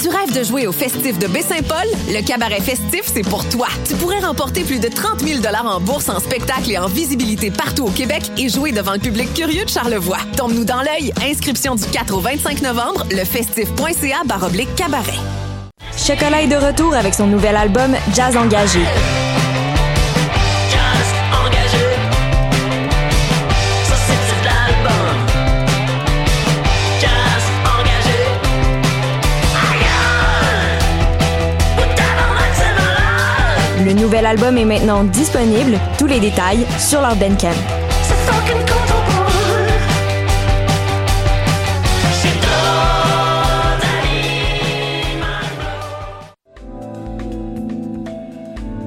Tu rêves de jouer au festif de Baie-Saint-Paul? Le cabaret festif, c'est pour toi. Tu pourrais remporter plus de 30 000 en bourse, en spectacle et en visibilité partout au Québec et jouer devant le public curieux de Charlevoix. Tombe-nous dans l'œil. Inscription du 4 au 25 novembre, lefestif.ca baroblique cabaret. Chocolat est de retour avec son nouvel album Jazz Engagé. Le nouvel album est maintenant disponible, tous les détails sur leur Bandcamp.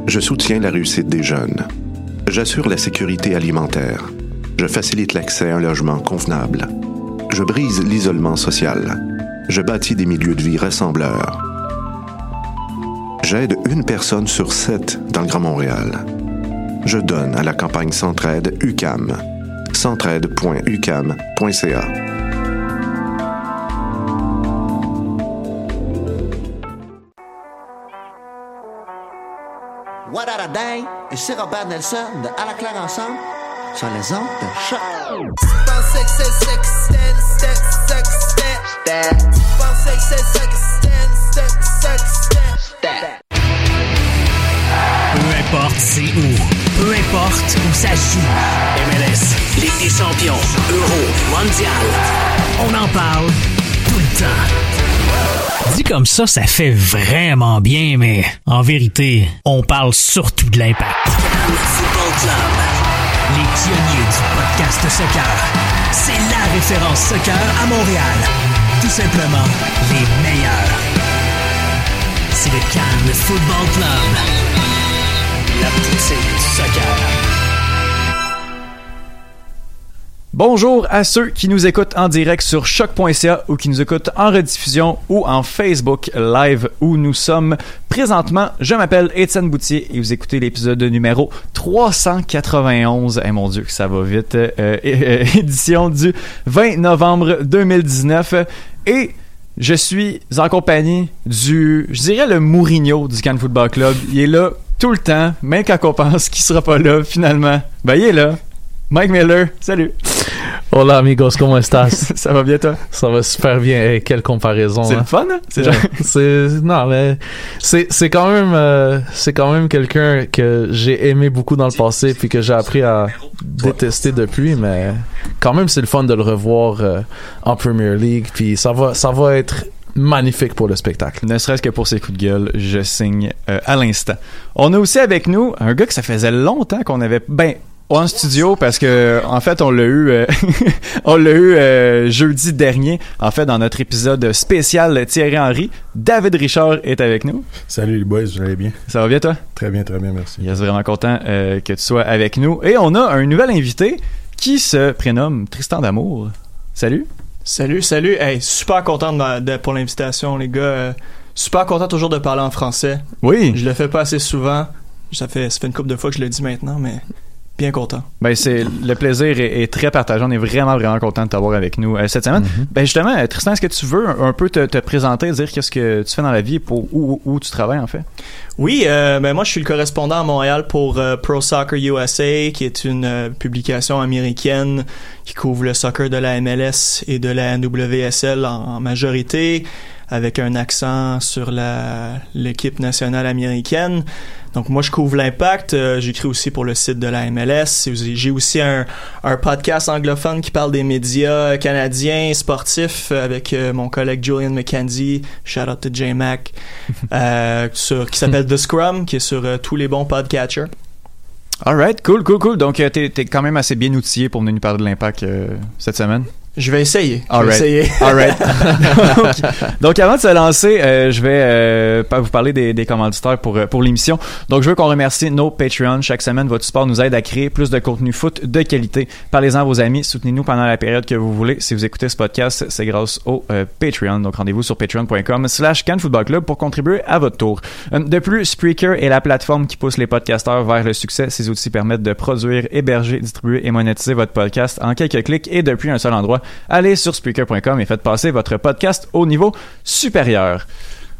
Je soutiens la réussite des jeunes. J'assure la sécurité alimentaire. Je facilite l'accès à un logement convenable. Je brise l'isolement social. Je bâtis des milieux de vie rassembleurs. J'aide une personne sur sept dans le Grand Montréal. Je donne à la campagne Centraide UCAM. centraide.ucam.ca. What a day! Ici Robert Nelson de À la claire ensemble sur les ondes de choc. Importe c'est où, peu importe où ça joue. MLS, Ligue des champions, Euro, Mondial. On en parle tout le temps. Dit comme ça, ça fait vraiment bien, mais en vérité, on parle surtout de l'impact. Football Club. Les pionniers du podcast soccer. C'est la référence soccer à Montréal. Tout simplement les meilleurs. C'est le Cannes Football Club. Bonjour à ceux qui nous écoutent en direct sur choc.ca ou qui nous écoutent en rediffusion ou en Facebook Live où nous sommes présentement. Je m'appelle Étienne Boutier et vous écoutez l'épisode numéro 391. Eh mon dieu que ça va vite. Euh, édition du 20 novembre 2019 et je suis en compagnie du, je dirais le Mourinho du Cannes Football Club. Il est là tout le temps, même quand on pense qu'il sera pas là finalement. Ben il est là. Mike Miller, salut. Hola amigos, ¿cómo estás? Ça va bien toi? Ça va super bien. Hey, quelle comparaison. C'est hein? le fun, hein? C'est genre- non mais c'est c'est quand même euh, c'est quand même quelqu'un que j'ai aimé beaucoup dans le passé puis que j'ai appris à détester depuis mais quand même c'est le fun de le revoir euh, en Premier League puis ça va ça va être magnifique pour le spectacle. Ne serait-ce que pour ses coups de gueule, je signe euh, à l'instant. On a aussi avec nous un gars que ça faisait longtemps qu'on avait ben en studio parce que en fait on l'a eu euh, on l'a eu euh, jeudi dernier en fait dans notre épisode spécial Thierry Henry David Richard est avec nous Salut les boys, vous allez bien? ça va bien toi? Très bien, très bien, merci. Yes, vraiment content euh, que tu sois avec nous et on a un nouvel invité qui se prénomme Tristan Damour salut Salut, salut. Hey, super content de ma- de- pour l'invitation, les gars. Euh, super content toujours de parler en français. oui Je le fais pas assez souvent. Ça fait, ça fait une couple de fois que je le dis maintenant, mais bien content. Ben c'est le plaisir est, est très partagé. On est vraiment vraiment content de t'avoir avec nous euh, cette semaine. Ben justement, euh, Tristan, est-ce que tu veux un, un peu te, te présenter, dire qu'est-ce que tu fais dans la vie pour où, où tu travailles en fait? Oui, euh, ben moi je suis le correspondant à Montréal pour euh, Pro Soccer USA, qui est une euh, publication américaine qui couvre le soccer de la MLS et de la NWSL en, en majorité, avec un accent sur la l'équipe nationale américaine. Donc moi je couvre l'impact, euh, j'écris aussi pour le site de la MLS, j'ai aussi un, un podcast anglophone qui parle des médias canadiens sportifs avec euh, mon collègue Julian McKenzie, shout out to J-Mac, euh, sur, qui s'appelle The Scrum, qui est sur euh, tous les bons podcatchers. Alright, cool, cool, cool. Donc, euh, t'es, t'es quand même assez bien outillé pour venir nous parler de l'impact euh, cette semaine. Je vais essayer. Je vais right. essayer. All right. donc, donc, avant de se lancer, euh, je vais euh, pas vous parler des, des commanditaires pour, euh, pour l'émission. Donc, je veux qu'on remercie nos Patreons. Chaque semaine, votre support nous aide à créer plus de contenu foot de qualité. Parlez-en à vos amis. Soutenez-nous pendant la période que vous voulez. Si vous écoutez ce podcast, c'est grâce au euh, Patreon. Donc, rendez-vous sur patreon.com slash Cannes Football Club pour contribuer à votre tour. De plus, Spreaker est la plateforme qui pousse les podcasteurs vers le succès. Ces outils permettent de produire, héberger, distribuer et monétiser votre podcast en quelques clics et depuis un seul endroit. Allez sur Spreaker.com et faites passer votre podcast au niveau supérieur.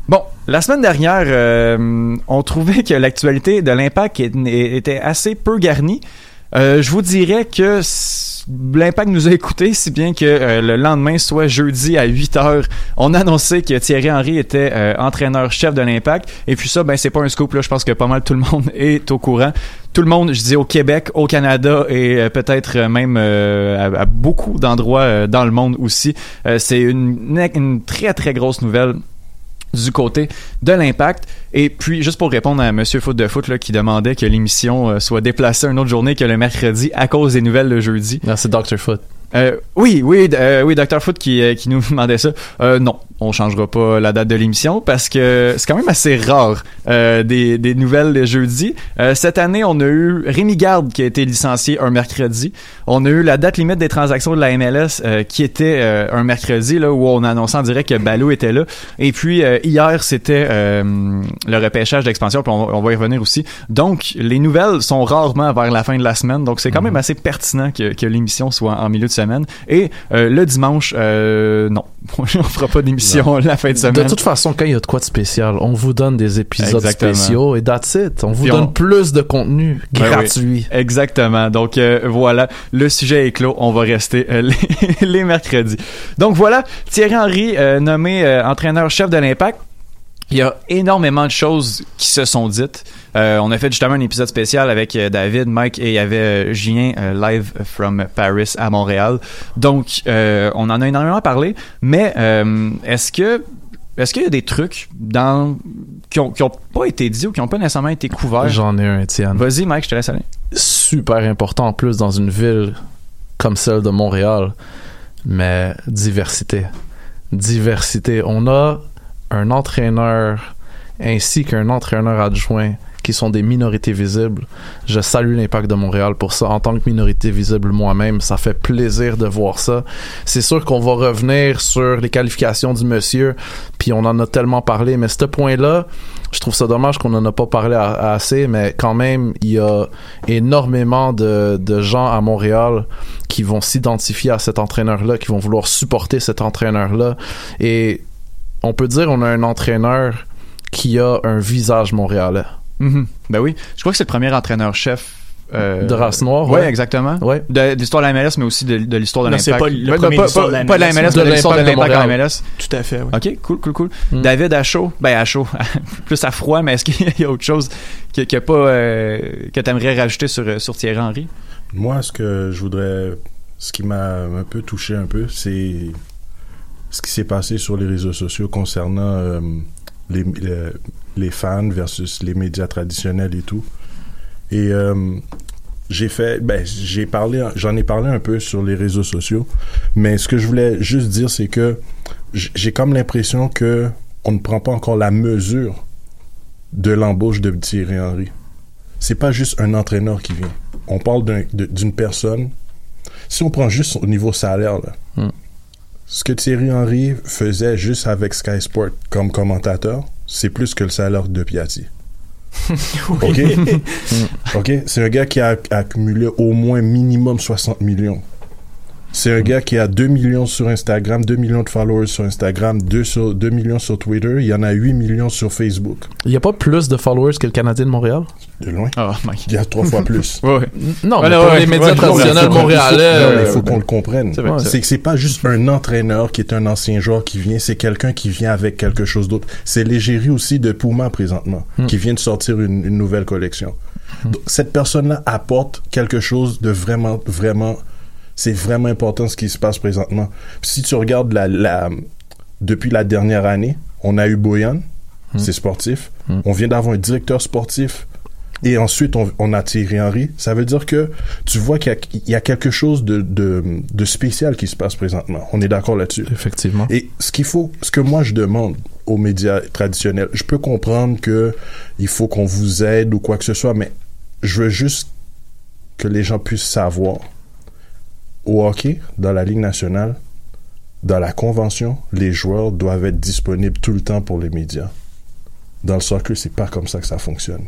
Bon, la semaine dernière, euh, on trouvait que l'actualité de l'impact était assez peu garnie. Euh, je vous dirais que l'impact nous a écoutés, si bien que euh, le lendemain, soit jeudi à 8 heures, on a annoncé que Thierry Henry était entraîneur-chef de l'impact. Et puis ça, ben c'est pas un scoop là. Je pense que pas mal tout le monde est au courant. Tout le monde, je dis au Québec, au Canada et euh, peut-être euh, même euh, à, beaucoup d'endroits dans le monde aussi. C'est une, très très grosse nouvelle du côté de l'impact. Et puis, juste pour répondre à Monsieur Foot de Foot qui demandait que l'émission soit déplacée une autre journée que le mercredi à cause des nouvelles le jeudi. Non, c'est Dr. Foot. Euh, oui, oui, euh, oui, Dr. Foot qui, euh, qui nous demandait ça. Euh, non, on changera pas la date de l'émission parce que c'est quand même assez rare euh, des, des nouvelles le jeudi. Euh, cette année, on a eu Rémi Garde qui a été licencié un mercredi. On a eu la date limite des transactions de la MLS euh, qui était euh, un mercredi là où on annonçait en direct que Balou était là. Et puis euh, hier, c'était euh, le repêchage d'expansion. Puis on, on va y revenir aussi. Donc les nouvelles sont rarement vers la fin de la semaine. Donc c'est quand même assez pertinent que, que l'émission soit en milieu de semaine. Et euh, le dimanche, euh, non, on fera pas d'émission la fin de semaine. De toute façon, quand il y a de quoi de spécial, on vous donne des épisodes Exactement. spéciaux et that's it. On vous Puis donne on- plus de contenu Ouais, gratuit. oui. Exactement. Donc euh, voilà, le sujet est clos. On va rester les, les mercredis. Donc voilà, Thierry Henry nommé entraîneur-chef de l'Impact. Il y a énormément de choses qui se sont dites. Euh, on a fait justement un épisode spécial avec euh, David, Mike et il y avait euh, Julien euh, live from Paris à Montréal. Donc euh, on en a énormément parlé. Mais est-ce que est-ce qu'il y a des trucs dans qui ont, qui ont pas été dits ou qui ont pas nécessairement été couverts? J'en ai un, Étienne. Vas-y, Mike, je te laisse aller. Super important en plus dans une ville comme celle de Montréal. Mais diversité. Diversité. On a un entraîneur ainsi qu'un entraîneur adjoint qui sont des minorités visibles. Je salue l'impact de Montréal pour ça. En tant que minorité visible moi-même, ça fait plaisir de voir ça. C'est sûr qu'on va revenir sur les qualifications du monsieur, puis on en a tellement parlé, mais ce point-là, je trouve ça dommage qu'on en a pas parlé assez, mais quand même, il y a énormément de, de gens à Montréal qui vont s'identifier à cet entraîneur-là, qui vont vouloir supporter cet entraîneur-là. Et on peut dire on a un entraîneur qui a un visage montréalais. Mhm. Ben oui. Je crois que c'est le premier entraîneur-chef. euh, De race noire, ouais, ouais. exactement. Ouais. De, de l'histoire de la MLS, mais aussi de, de l'histoire de Non, l'impact. c'est pas le Ouais, premier pas, de l'histoire pas- de la pas de la MLS, MLS, de mais de l'histoire de l'impact en. MLS. Tout à fait, oui. Ok, cool, cool, cool. Mm. David à chaud, ben à chaud, plus à froid, mais est-ce qu'il y a autre chose que, que pas euh, que t'aimerais rajouter sur euh, sur Thierry Henry? Moi, ce que je voudrais, ce qui m'a un peu touché un peu, c'est ce qui s'est passé sur les réseaux sociaux concernant euh, les, le- les fans versus les médias traditionnels et tout. Et euh, j'ai fait, ben, j'ai parlé, j'en ai parlé un peu sur les réseaux sociaux, mais ce que je voulais juste dire, c'est que j'ai comme l'impression que on ne prend pas encore la mesure de l'embauche de Thierry Henry. C'est pas juste un entraîneur qui vient. On parle d'une personne. Si on prend juste au niveau salaire, là, Hmm. Ce que Thierry Henry faisait juste avec Sky Sport comme commentateur, c'est plus que le salaire de Piatti. OK? OK? C'est un gars qui a accumulé au moins minimum 60 millions. C'est un gars qui a 2 millions sur Instagram, 2 millions de followers sur Instagram, 2, sur, 2 millions sur Twitter. Il y en a 8 millions sur Facebook. Il n'y a pas plus de followers que le Canadien de Montréal? De loin. Oh, my Il y a trois fois plus. Ouais, ouais. Non, Ouais, mais ouais, les médias ouais, traditionnels Il faut- montréalais. non, mais il euh, faut qu'on le comprenne. C'est vrai, c'est C'est que c'est pas juste un entraîneur qui est un ancien joueur qui vient, c'est quelqu'un qui vient avec quelque chose d'autre. C'est l'égérie aussi de Puma présentement, qui vient de sortir une, une nouvelle collection. Donc, cette personne-là apporte quelque chose de vraiment, vraiment, c'est vraiment important ce qui se passe présentement. Si tu regardes la, la, depuis la dernière année, on a eu Boyan, c'est sportif. On vient d'avoir un directeur sportif et ensuite, on, on a Thierry Henry. Ça veut dire que tu vois qu'il y a, il y a quelque chose de, de, de spécial qui se passe présentement. On est d'accord là-dessus. Effectivement. Et ce qu'il faut, ce que moi je demande aux médias traditionnels, je peux comprendre que il faut qu'on vous aide ou quoi que ce soit, mais je veux juste que les gens puissent savoir. Au hockey, dans la Ligue nationale, dans la convention, les joueurs doivent être disponibles tout le temps pour les médias. Dans le soccer, c'est pas comme ça que ça fonctionne.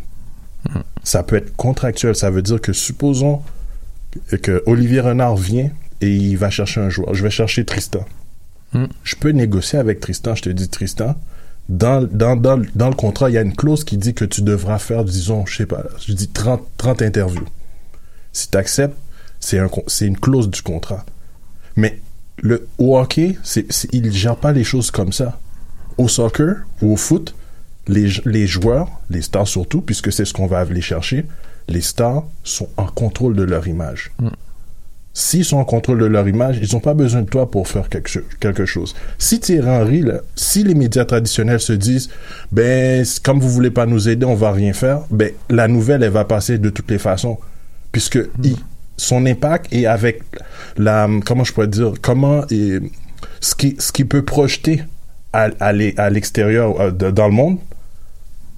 Ça peut être contractuel. Ça veut dire que supposons que Olivier Renard vient et il va chercher un joueur. Je vais chercher Tristan. Hmm. Je peux négocier avec Tristan. Je te dis, Tristan, dans, dans, dans, dans le contrat, il y a une clause qui dit que tu devras faire, disons, je sais pas, je dis 30, 30 interviews. Si tu acceptes, c'est un, une clause du contrat. Mais le, au hockey, c'est, c'est- il ne gère pas les choses comme ça. Au soccer ou au foot, les, les joueurs, les stars surtout, puisque c'est ce qu'on va aller chercher, les stars sont en contrôle de leur image. S'ils sont en contrôle de leur image, ils n'ont pas besoin de toi pour faire quelque, quelque chose. Si Thierry Henry, là, si les médias traditionnels se disent, ben, comme vous voulez pas nous aider, on va rien faire, ben, la nouvelle, elle va passer de toutes les façons. Puisque il- son impact est avec la, comment je pourrais dire, comment, et, ce qui, ce qui peut projeter à, à l'e- à l'extérieur, euh, dans le monde,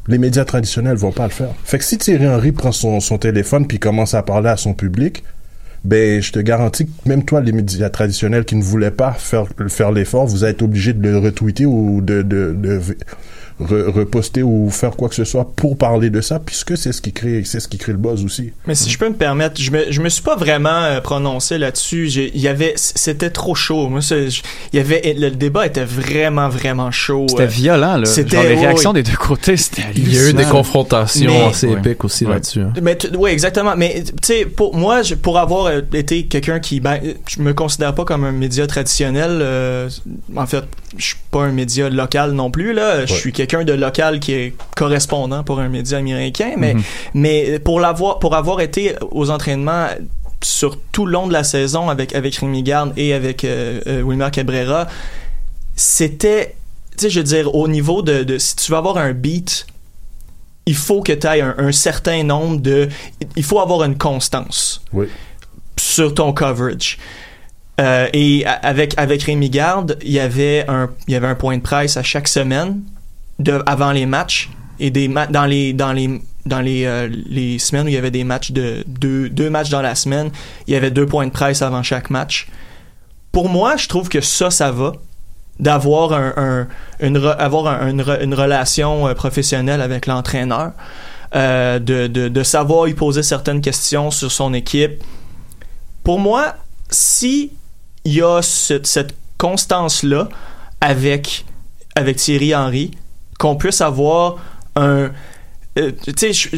les médias traditionnels vont pas le faire. Fait que si Thierry Henry prend son, son téléphone puis commence à parler à son public, ben je te garantis que même toi, les médias traditionnels qui ne voulaient pas faire, faire l'effort, vous êtes obligé de le retweeter ou de re- reposter ou faire quoi que ce soit pour parler de ça, puisque c'est ce qui crée, c'est ce qui crée le buzz aussi. Mais si je peux me permettre, je me, je me suis pas vraiment euh, prononcé là-dessus. Il y avait, c'était trop chaud. Moi, il y avait, le débat était vraiment, vraiment chaud. C'était Euh, violent, là. C'était- les réactions oui. des deux côtés, c'était Il y a eu des confrontations Mais- assez épiques aussi Ouais. là-dessus. hein. Mais oui, exactement. Mais tu sais, pour moi, je- pour avoir euh, été quelqu'un qui, ben, je me considère pas comme un média traditionnel. euh, en fait, je suis pas un média local non plus là. Je suis quelqu'un de local qui est correspondant pour un média américain. Mais Mhm. mais pour l'avoir, pour avoir été aux entraînements sur tout le long de la saison avec avec Rémi Garde et avec euh, euh, Wilmer Cabrera, c'était, tu sais, je veux dire, au niveau de, de si tu veux avoir un beat il faut que tu aies un, un certain nombre de. Il faut avoir une constance Oui. sur ton coverage. Euh, et avec, avec Rémi Garde, il y, avait un, il y avait un point de presse à chaque semaine avant les matchs. Et des dans les, dans les, dans les, euh, les semaines où il y avait des matchs de deux, deux matchs dans la semaine, il y avait deux points de presse avant chaque match. Pour moi, je trouve que ça, ça va d'avoir un, un- une, avoir un- une, une relation euh, professionnelle avec l'entraîneur, euh, de, de, savoir lui poser certaines questions sur son équipe. Pour moi, si il y a cette, cette constance-là avec, avec Thierry Henry, qu'on puisse avoir un... euh,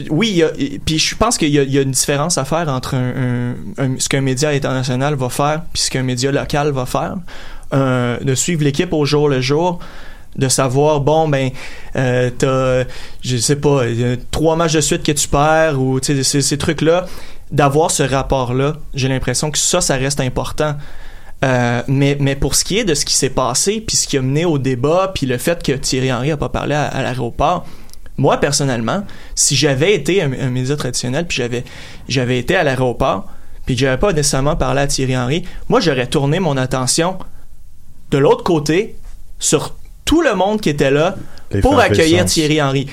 oui, puis je pense qu'il y, a- une différence à faire entre un- ce qu'un média international va faire puis ce qu'un média local va faire. Euh, de suivre l'équipe au jour le jour, de savoir, bon, ben, euh, t'as, je sais pas, trois matchs de suite que tu perds ou, ces, ces trucs-là, d'avoir ce rapport-là, j'ai l'impression que ça, ça reste important. Euh, mais, mais pour ce qui est de ce qui s'est passé, puis ce qui a mené au débat, puis le fait que Thierry Henry a pas parlé à, à l'aéroport, moi personnellement, si j'avais été un, un média traditionnel, puis j'avais j'avais été à l'aéroport, puis que j'avais pas nécessairement parlé à Thierry Henry, moi j'aurais tourné mon attention de l'autre côté sur tout le monde qui était là pour accueillir Thierry Henry.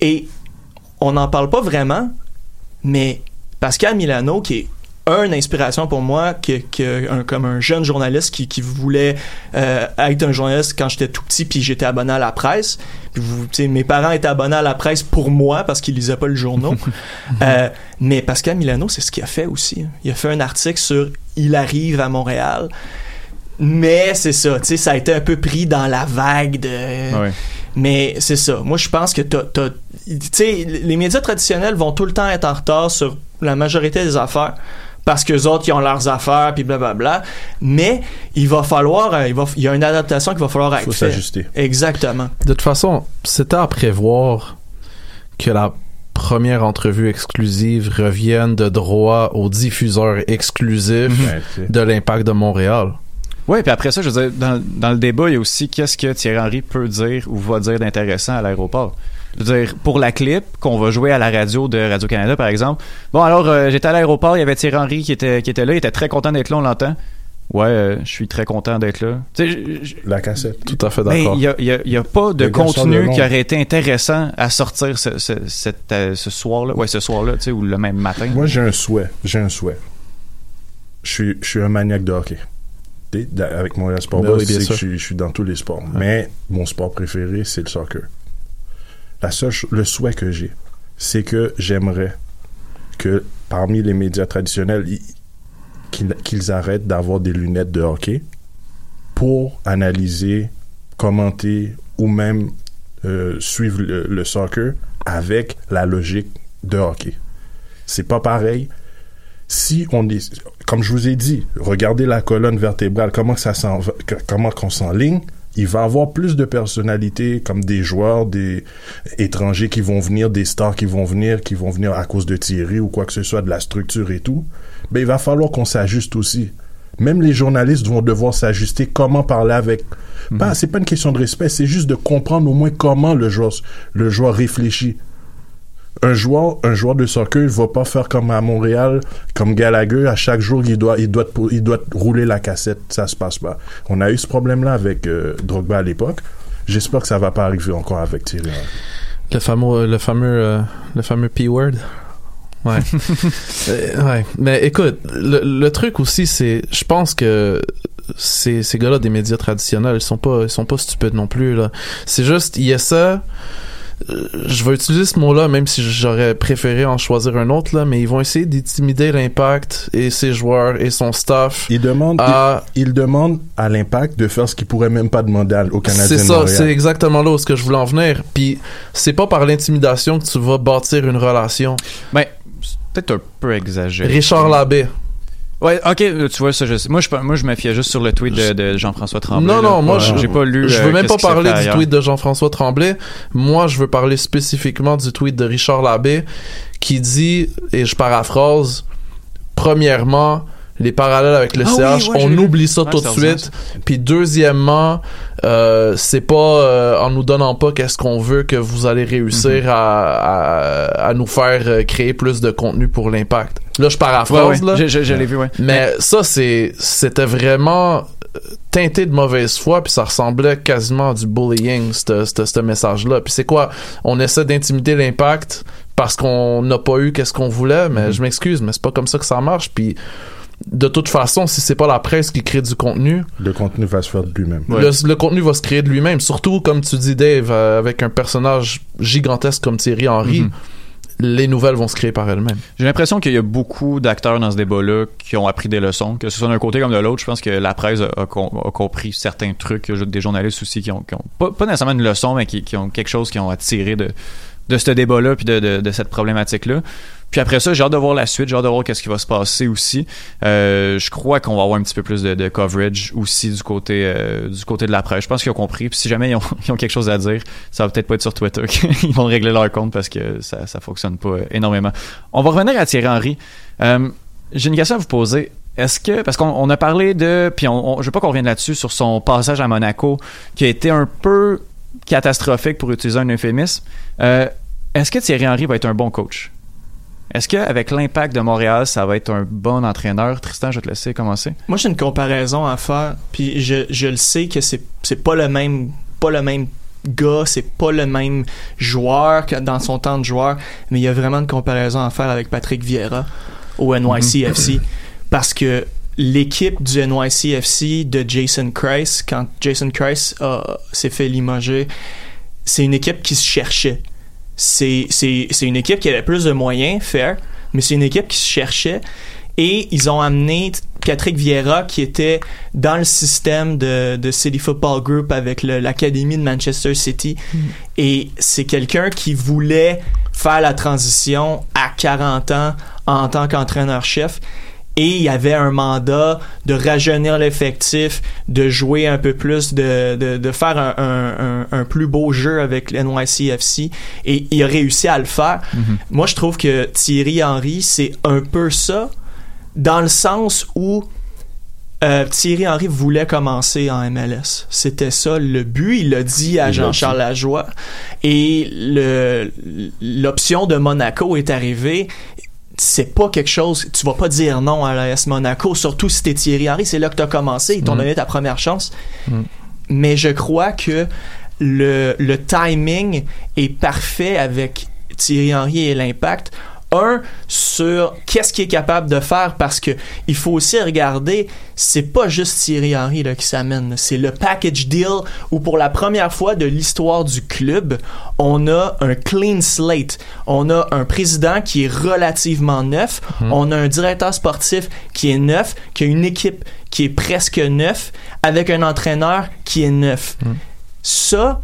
Et on n'en parle pas vraiment, mais Pascal Milano, qui est une inspiration pour moi, qui, qui- un- comme un jeune journaliste qui, qui voulait euh, être un journaliste quand j'étais tout petit, puis j'étais abonné à la presse. Puis vous, tu sais, mes parents étaient abonnés à la presse pour moi parce qu'ils lisaient pas le journal. Euh, mais Pascal Milano, c'est ce qu'il a fait aussi. Il a fait un article sur il arrive à Montréal. Mais c'est ça, tu sais, ça a été un peu pris dans la vague de. Ouais. Mais c'est ça. Moi, je pense que t'as, t'as- tu sais, les médias traditionnels vont tout le temps être en retard sur la majorité des affaires parce que les autres ils ont leurs affaires puis blablabla. Mais il va falloir, euh, il va, il y a une adaptation qu'il va falloir Faut être fait. s'ajuster. Exactement. De toute façon, c'était à prévoir que la première entrevue exclusive revienne de droit au diffuseur exclusif Ouais, tu sais. de l'impact de Montréal. Oui, puis après ça, je veux dire, dans, dans le débat, il y a aussi qu'est-ce que Thierry Henry peut dire ou va dire d'intéressant à l'aéroport. Je veux dire, pour la clip qu'on va jouer à la radio de Radio-Canada, par exemple. Bon, alors, euh, j'étais à l'aéroport, il y avait Thierry Henry qui était, qui était là, il était très content d'être là, on l'entend. Ouais, euh, je suis très content d'être là. La cassette. Tout à fait mais d'accord. il y a, il y a- il y a pas de Le contenu qui aurait été intéressant à sortir ce, ce, cette, euh, ce soir-là. Ouais, ce soir-là, tu sais, ou le même matin. Moi, j'ai un souhait. J'ai un souhait. Je suis, je suis un maniaque de hockey. Avec mon sport Ben oui, suis- je suis dans tous les sports. Mais mon sport préféré, c'est le soccer. La seule, le souhait que j'ai, c'est que j'aimerais que parmi les médias traditionnels, ils- qu'ils arrêtent d'avoir des lunettes de hockey pour analyser, commenter ou même euh, suivre le, soccer avec la logique de hockey. C'est pas pareil. Si on est, comme je vous ai dit, regardez la colonne vertébrale, comment ça comment qu'on s'enligne, il va avoir plus de personnalités comme des joueurs, des étrangers qui vont venir, des stars qui vont venir, qui vont venir à cause de Thierry ou quoi que ce soit, de la structure et tout. Mais il va falloir qu'on s'ajuste aussi. Même les journalistes vont devoir s'ajuster comment parler avec. Pas, c'est pas une question de respect, c'est juste de comprendre au moins comment le joueur, le joueur réfléchit. Un joueur, un joueur de soccer, il va pas faire comme à Montréal, comme Gallagher, à chaque jour, il doit, il doit, il doit rouler la cassette. Ça se passe pas. On a eu ce problème-là avec euh, Drogba à l'époque. J'espère que ça va pas arriver encore avec Thierry. Le fameux, le fameux, euh, le fameux P-word. Ouais. Euh, ouais. Mais écoute, le, le truc aussi, c'est, je pense que ces, ces gars-là des médias traditionnels, ils sont pas, ils sont pas stupides non plus, là. C'est juste, il y a ça, euh, je vais utiliser ce mot-là, même si j'aurais préféré en choisir un autre, là, mais ils vont essayer d'intimider l'impact et ses joueurs et son staff Il demande, à il, il demande à l'impact de faire ce qu'il pourrait même pas demander au Canadien C'est ça, c'est exactement là où ce que je voulais en venir. Puis c'est pas par l'intimidation que tu vas bâtir une relation. Ben, c'est peut-être un peu exagéré. Richard Labbé. Ouais, ok, euh, tu vois, ça, je sais. Moi, je, moi, je me fiais juste sur le tweet de, de Jean-François Tremblay. Non, là. non, moi, j'ai pas lu. Je euh, veux même pas parler du ailleurs. tweet de Jean-François Tremblay. Moi, je veux parler spécifiquement du tweet de Richard Labbé qui dit, et je paraphrase, premièrement, les parallèles avec le Ah oui, CH, ouais, j'ai on oublie ça Ouais, tout de suite. Puis deuxièmement, euh, c'est pas euh, en nous donnant pas qu'est-ce qu'on veut que vous allez réussir Mhm. à, à, à nous faire euh, créer plus de contenu pour l'impact. Là, je paraphrase, ouais, là. je, je- je l'ai vu, ouais. Mais ça, c'est, c'était vraiment euh, teinté de mauvaise foi, puis ça ressemblait quasiment à du bullying, ce ce- ce message-là. Puis c'est quoi? On essaie d'intimider l'impact parce qu'on n'a pas eu qu'est-ce qu'on voulait, mais je m'excuse, mais c'est pas comme ça que ça marche. Puis de toute façon, si c'est pas la presse qui crée du contenu, Le contenu va se faire de lui-même. Ouais. le, le contenu va se créer de lui-même. Surtout, comme tu dis, Dave, euh, avec un personnage gigantesque comme Thierry Henry, Mhm. les nouvelles vont se créer par elles-mêmes. J'ai l'impression qu'il y a beaucoup d'acteurs dans ce débat-là qui ont appris des leçons, que ce soit d'un côté comme de l'autre. Je pense que la presse a, a com- a compris certains trucs. Il y a Des journalistes aussi qui ont, qui ont pas, pas nécessairement une leçon, mais qui, qui ont quelque chose qui ont attiré de, de ce débat-là puis de, de, cette problématique-là. Puis après ça, j'ai hâte de voir la suite, j'ai hâte de voir qu'est-ce qui va se passer aussi. Euh, je crois qu'on va avoir un petit peu plus de, coverage aussi du côté euh, du côté de la presse. Je pense qu'ils ont compris. Puis si jamais ils ont, quelque chose à dire, ça va peut-être pas être sur Twitter qu'ils vont régler leur compte parce que ça ça fonctionne pas énormément. On va revenir à Thierry Henry. Euh, j'ai une question à vous poser. Est-ce que parce qu'on on a parlé de puis on- je veux pas qu'on revienne là-dessus sur son passage à Monaco qui a été un peu catastrophique pour utiliser un euphémisme. Euh, est-ce que Thierry Henry va être un bon coach? Est-ce qu'avec l'impact de Montréal, ça va être un bon entraîneur? Tristan, je vais te laisser commencer. Moi, j'ai une comparaison à faire, puis je, je le sais que c'est pas le même pas le même gars, c'est pas le même joueur que dans son temps de joueur, mais il y a vraiment une comparaison à faire avec Patrick Vieira au NYCFC parce que l'équipe du NYCFC de Jason Christ, quand Jason Christ s'est fait limoger, c'est une équipe qui se cherchait. C'est c'est- c'est une équipe qui avait plus de moyens, fair, mais c'est une équipe qui se cherchait. Et ils ont amené Patrick Vieira qui était dans le système de, de City Football Group avec le- l'académie de Manchester City. Et c'est quelqu'un qui voulait faire la transition à 40 ans en tant qu'entraîneur-chef et il y avait un mandat de rajeunir l'effectif, de jouer un peu plus, de, de, de faire un, un, un, un plus beau jeu avec l'NYCFC et il a réussi à le faire. Moi, je trouve que Thierry Henry, c'est un peu ça, dans le sens où euh, Thierry Henry voulait commencer en MLS. C'était ça le but. Il l'a dit à Jean-Charles. Lajoie. Et l'option de Monaco est arrivée. C'est pas quelque chose, tu vas pas dire non à l'AS Monaco, surtout si t'es Thierry Henry, c'est là que t'as commencé, ils t'ont Mm. donné ta première chance. Mm. Mais je crois que le, le timing est parfait avec Thierry Henry et l'impact. Un, sur qu'est-ce qu'il est capable de faire parce que il faut aussi regarder, c'est pas juste Thierry Henry là, qui s'amène, c'est le package deal où pour la première fois de l'histoire du club, on a un clean slate. On a un président qui est relativement neuf, on a un directeur sportif qui est neuf, qui a une équipe qui est presque neuf, avec un entraîneur qui est neuf. Ça,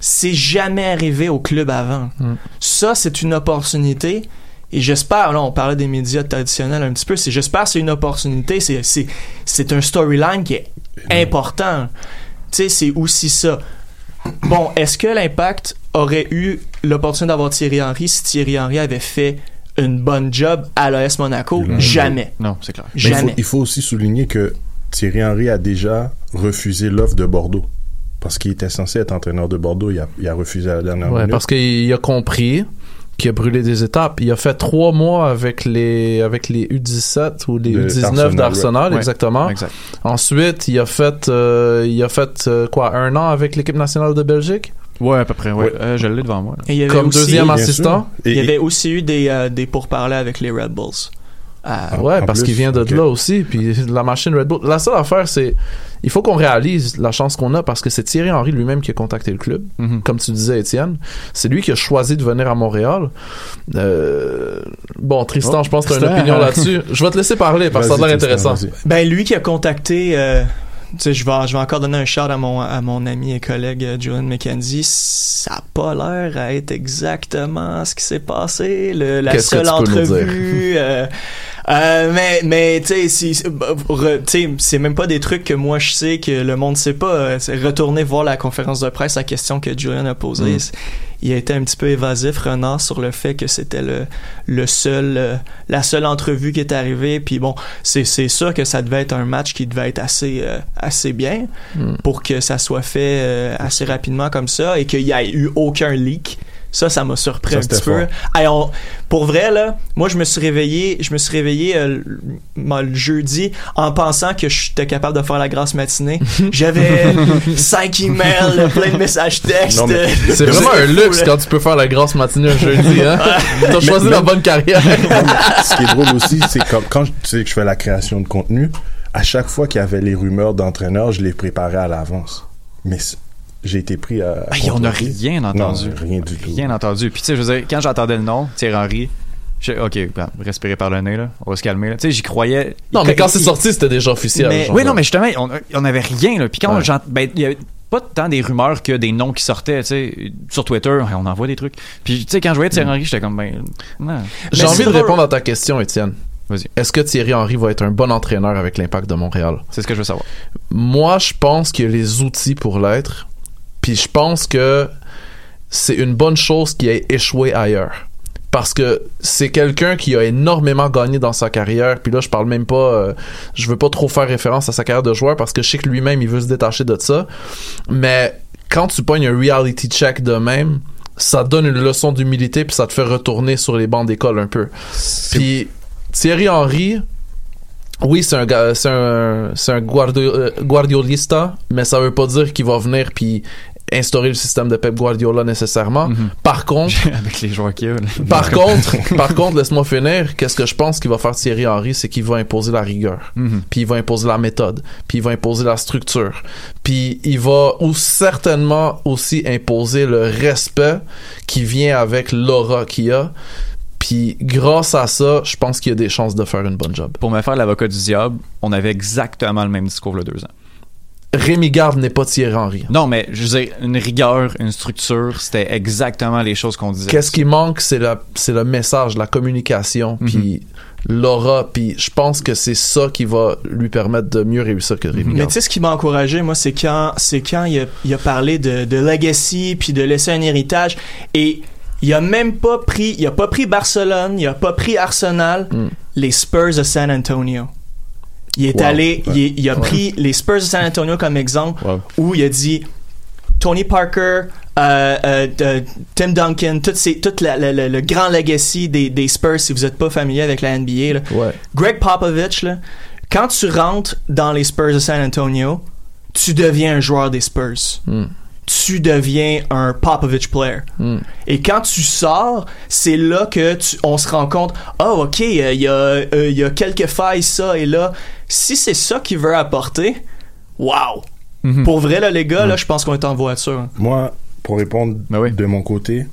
c'est jamais arrivé au club avant. Mm. Ça, c'est une opportunité. Et j'espère, là, on parlait des médias traditionnels un petit peu, c'est j'espère que c'est une opportunité, c'est, c'est, c'est un storyline qui est important. Tu sais, c'est aussi ça. Bon, est-ce que l'impact aurait eu l'opportunité d'avoir Thierry Henry si Thierry Henry avait fait une bonne job à l'AS Monaco? Jamais. Non, c'est clair. Mais il faut, Jamais. il faut aussi souligner que Thierry Henry a déjà refusé l'offre de Bordeaux. Parce qu'il était censé être entraîneur de Bordeaux, il a, il a refusé à la dernière Ouais, minute. parce qu'il a compris qu'il a brûlé des étapes. Il a fait trois mois avec les avec les U17 ou les De U19 Arsenal, d'Arsenal, ouais. exactement. Exact. Ensuite, il a fait euh, il a fait euh, quoi un an avec l'équipe nationale de Belgique? Ouais, à peu près. Ouais. Ouais. Euh, je l'ai devant moi. Et il y avait comme aussi- deuxième assistant. Et- Il y avait aussi eu des, euh, des pourparlers avec les Red Bulls. Ah, Ouais, en parce qu'il vient de là aussi. Puis la machine Red Bull. La seule affaire, c'est il faut qu'on réalise la chance qu'on a parce que c'est Thierry Henry lui-même qui a contacté le club. Mhm. Comme tu disais, Étienne, c'est lui qui a choisi de venir à Montréal. Euh, Bon, Tristan, Oh, je pense que tu as une opinion là-dessus. Je vais te laisser parler parce que ça a l'air intéressant. Ben lui qui a contacté, euh, tu sais, je vais, je vais encore donner un shout à mon à mon ami et collègue euh, Julian McKenzie. Ça a pas l'air à être exactement ce qui s'est passé. Le, la seule tu peux nous dire? entrevue. euh, mais mais tu sais, si, bah, c'est même pas des trucs que moi je sais que le monde sait pas. Euh, retourner voir la conférence de presse, la question que Julian a posée. Mm. Il a été un petit peu évasif, Renard, sur le fait que c'était le, le seul, euh, la seule entrevue qui est arrivée. Puis bon, c'est c'est sûr que ça devait être un match qui devait être assez euh, assez bien Mm. pour que ça soit fait assez rapidement comme ça et qu'il y ait eu aucun leak. Ça, ça m'a surpris Ça, un petit peu. fort. Hey, on- pour vrai là, moi je me suis réveillé, je me suis réveillé euh, le- jeudi en pensant que j'étais capable de faire la grasse matinée. J'avais cinq emails, plein de messages textes. C'est vraiment un luxe quand tu peux faire la grasse matinée un jeudi. Hein? T'as choisi mais- la bonne carrière. Ce qui est drôle aussi, c'est comme quand je, tu sais, que je fais la création de contenu, à chaque fois qu'il y avait les rumeurs d'entraîneurs, je les préparais à l'avance. Mais j'ai été pris à. à Hey, on n'a rien entendu. Non, rien du tout. Rien entendu. Puis tu sais, je veux dire, quand j'entendais le nom, Thierry Henry, je- ok, ben, respirer par le nez là, on va se calmer là. Tu sais, j'y croyais. Non, Il- mais quand c'est sorti, c'était déjà officiel. Mais- genre. Oui, non, mais justement, on, on avait rien là. Puis quand Ouais. j'ent- ben, il y avait pas tant des rumeurs que des noms qui sortaient, tu sais, sur Twitter, on envoie des trucs. Puis tu sais, quand je voyais Thierry Henry, j'étais comme ben, non. J'ai envie de drôle. répondre à ta question, Étienne. Vas-y. Est-ce que Thierry Henry va être un bon entraîneur avec l'impact de Montréal? C'est ce que je veux savoir. Moi, je pense qu'il y a les outils pour l'être. Puis je pense que c'est une bonne chose qu'il ait échoué ailleurs. Parce que c'est quelqu'un qui a énormément gagné dans sa carrière. Puis là, je parle même pas. euh, je veux pas trop faire référence à sa carrière de joueur parce que je sais que lui-même, il veut se détacher de ça. Mais quand tu pognes un reality check de même, ça donne une leçon d'humilité puis ça te fait retourner sur les bancs d'école un peu. Puis Thierry Henry, oui, c'est un c'est un, c'est un euh, guardiolista, mais ça veut pas dire qu'il va venir puis instaurer le système de Pep Guardiola nécessairement. Mhm. Par contre, Avec les joueurs par contre, par contre, laisse-moi finir. Qu'est-ce que je pense qu'il va faire Thierry Henry, c'est qu'il va imposer la rigueur, Mhm. puis il va imposer la méthode, puis il va imposer la structure, puis il va ou certainement aussi imposer le respect qui vient avec l'aura qu'il a. Puis grâce à ça, je pense qu'il y a des chances de faire une bonne job. Pour me faire l'avocat du diable, on avait exactement le même discours a deux ans. Rémi Garde n'est pas Thierry Henry. Non, mais je veux dire, une rigueur, une structure, c'était exactement les choses qu'on disait. Qu'est-ce qui manque, c'est le, c'est le message, la communication, Mhm. puis l'aura, puis je pense que c'est ça qui va lui permettre de mieux réussir que Rémi Mais Garde. tu sais ce qui m'a encouragé, moi, c'est quand, c'est quand il a, il a parlé de, de legacy puis de laisser un héritage et il a même pas pris, il a pas pris Barcelone, il a pas pris Arsenal, les Spurs de San Antonio. Il est Wow. allé, il, a Ouais. pris les Spurs de San Antonio comme exemple Wow. où il a dit Tony Parker, euh, euh, de- Tim Duncan, tout, ces, tout la- la- la- le grand legacy des, des Spurs, si vous n'êtes pas familier avec la NBA, là, Ouais. Greg Popovich, là, quand tu rentres dans les Spurs de San Antonio, tu deviens un joueur des Spurs. Mm. Tu deviens un Popovich player. Mm. Et quand tu sors, c'est là que tu, on se rend compte, oh ok, euh, il y, a, euh, il y a quelques failles ça et là. Si c'est ça qu'il veut apporter, wow! Mhm. Pour vrai, là, les gars, là, je pense qu'on est en voiture. Moi, pour répondre Ben oui. de mon côté,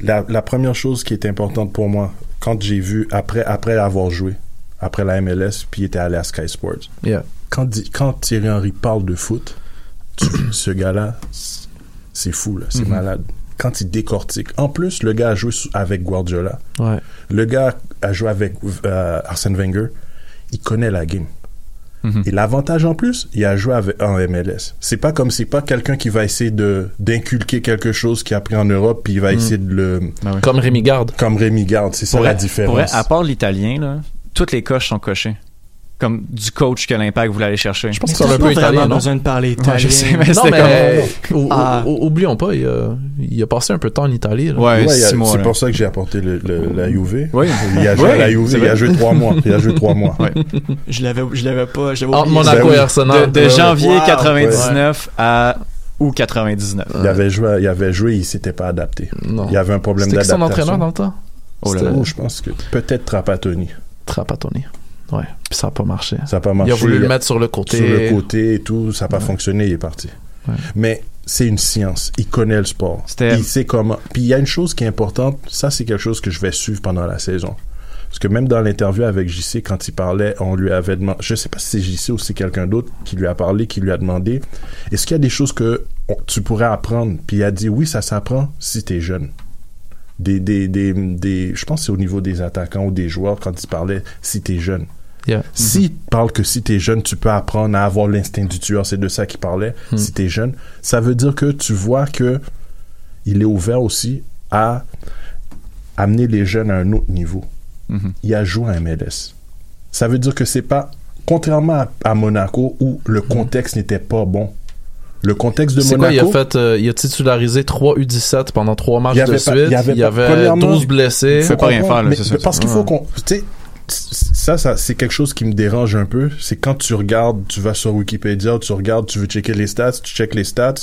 la, la première chose qui est importante pour moi, quand j'ai vu, après, après avoir joué, après la MLS, puis il était allé à Sky Sports, Yeah. quand, Thierry Henry parle de foot, ce gars-là, c'est- fou, là, c'est Mhm. malade. Quand il décortique. En plus, le gars a joué avec Guardiola. Ouais. Le gars a joué avec euh, Arsène Wenger. Il connaît la game. Mhm. Et l'avantage en plus, il a joué avec, en MLS. C'est pas comme c'est pas quelqu'un qui va essayer de d'inculquer quelque chose qu'il a appris en Europe puis il va Mhm. essayer de le oui. Comme Rémi Garde. comme Rémi Garde. C'est ça Pour la différence. pour à part l'italien, là, toutes les coches sont cochées. Comme du coach que l'impact voulait aller chercher. Je pense c'est t'as un pas peu italien, vraiment non? besoin de parler italien. Ouais, je sais, mais Non, c'était mais comme... ou- ou- Ah. ou- oublions pas, il a, il a passé un peu de temps en Italie. là. Ouais, Ouais, il y a- six mois. c'est pour ça que j'ai apporté le, le- la Juve. Oui. Il a joué Oui, à la il a joué trois mois. Il a joué trois mois. Ouais. Je l'avais, je l'avais pas, je l'avais Entre oublié. Monaco Ben et De, Arsenal. de janvier Wow. 99 à août 99. Il avait joué, il avait joué, il s'était pas adapté. Non. Il y avait un problème C'était qui son d'adaptation. entraîneur dans le temps? Oh là C'était là. Je pense que peut-être Trapattoni. Trapattoni. Ouais. Puis ça a pas marché. Ça n'a pas Il marché. a voulu Il le mettre sur le côté. sur le côté et tout, ça n'a pas fonctionné, il est parti. Ouais. Mais c'est une science. Il connaît le sport. Il sait comment. Puis il y a une chose qui est importante, ça c'est quelque chose que je vais suivre pendant la saison. Parce que même dans l'interview avec JC, quand il parlait, on lui avait demandé, je sais pas si c'est JC ou c'est quelqu'un d'autre qui lui a parlé, qui lui a demandé, est-ce qu'il y a des choses que on- tu pourrais apprendre? Puis il a dit, oui, ça s'apprend si tu es jeune. Des, des, des, des, je pense que c'est au niveau des attaquants ou des joueurs quand il parlait si tu es jeune. Yeah. S'il parle que si t'es jeune, tu peux apprendre à avoir l'instinct du tueur, c'est de ça qu'il parlait. Hmm. Si t'es jeune, ça veut dire que tu vois que il est ouvert aussi à amener les jeunes à un autre niveau. Mhm. Il a joué à MLS. Ça veut dire que c'est pas, contrairement à, à Monaco où le contexte n'était pas bon. Le contexte de C'est quoi, Monaco. il a fait, euh, il a titularisé 3 U17 pendant 3 matchs Il y avait de pas- suite. il y avait il y pas- avait premièrement, 12 blessés. faut pas rien faire, là, Mais-. Parce qu'il faut qu'on. Tu sais, ça, ça c'est quelque chose qui me dérange un peu. C'est quand tu regardes, tu vas sur Wikipédia, tu regardes, tu veux checker les stats, tu checkes les stats,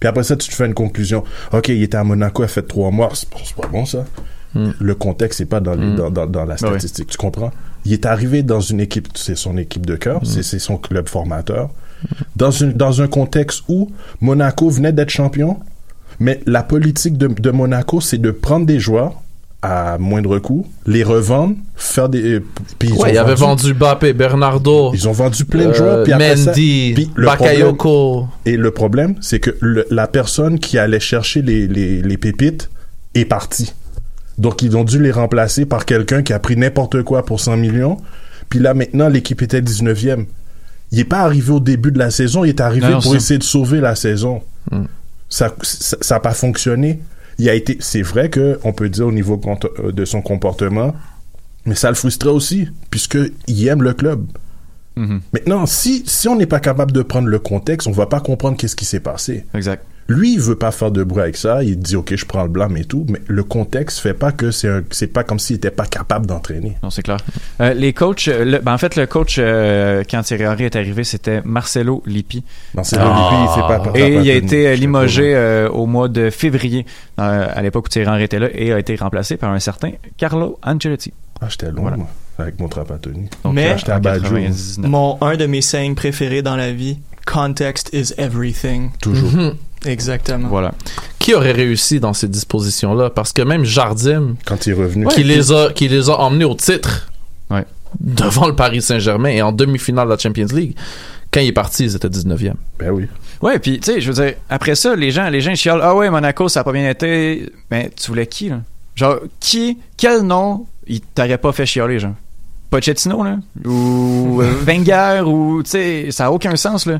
puis après ça, tu te fais une conclusion. Ok, il était à Monaco, il a fait trois mois. C'est pas, bon, ça. Hmm. Le contexte, c'est pas dans, les, Hmm. dans, dans, dans la oui. statistique. Tu comprends? Il est arrivé dans une équipe, c'est son équipe de cœur, c'est c'est son club formateur, dans, une, dans un contexte où Monaco venait d'être champion, mais la politique de, de Monaco, c'est de prendre des joueurs à moindre coût, les revendre, faire des. euh, Puis ils Ouais, ont il avait vendu Bappé, Bernardo, Ils ont vendu plein de euh, joueurs. Puis après ça- Mendy, puis le Bakayoko. et le problème, c'est que le- la personne qui allait chercher les, les, les pépites est partie. Donc, ils ont dû les remplacer par quelqu'un qui a pris n'importe quoi pour 100 millions. Puis là, maintenant, l'équipe était 19e. Il n'est pas arrivé au début de la saison, il est arrivé Non, pour ça- essayer de sauver la saison. Mm. Ça ça n'a pas fonctionné. Il a été, c'est vrai que on peut dire au niveau euh, de son comportement, mais ça le frustrait aussi, puisque il aime le club. Mhm. Maintenant, si, si on n'est pas capable de prendre le contexte, on va pas comprendre qu'est-ce qui s'est passé. Exact. Lui, il veut pas faire de bruit avec ça. Il dit, OK, je prends le blâme et tout. Mais le contexte fait pas que c'est un, c'est pas comme s'il était pas capable d'entraîner. Non, c'est clair. Euh, les coachs, euh, le- ben, en fait, le coach, euh, quand Thierry Henry est arrivé, c'était Marcelo Lippi. Marcelo Ah. Lippi, il fait pas Et il a été limogé euh, au mois de février, euh, à l'époque où Thierry Henry était là, et a été remplacé par un certain Carlo Ancelotti. Ah, j'étais loin, Voilà. moi, avec mon Trapattoni. Donc, Mais- J'étais à en Baggio. 99. Mon, un de mes sayings préférés dans la vie, context is everything. Toujours. Mhm. Exactement. Voilà. qui aurait réussi dans ces dispositions-là? Parce que même Jardim, Quand il est revenu. qui les a, qui les a emmenés au titre Ouais. devant le Paris Saint-Germain et en demi-finale de la Champions League. Quand il est parti, ils étaient 19e. Ben oui. Ouais, puis tu sais, je veux dire, après ça, les gens, les gens ils chialent. Ah ouais, Monaco, ça a pas bien été. Mais tu voulais qui là? Genre qui, quel nom il t'aurait pas fait chialer, genre? Pochettino là, ou euh, Wenger, ou tu sais, ça a aucun sens là.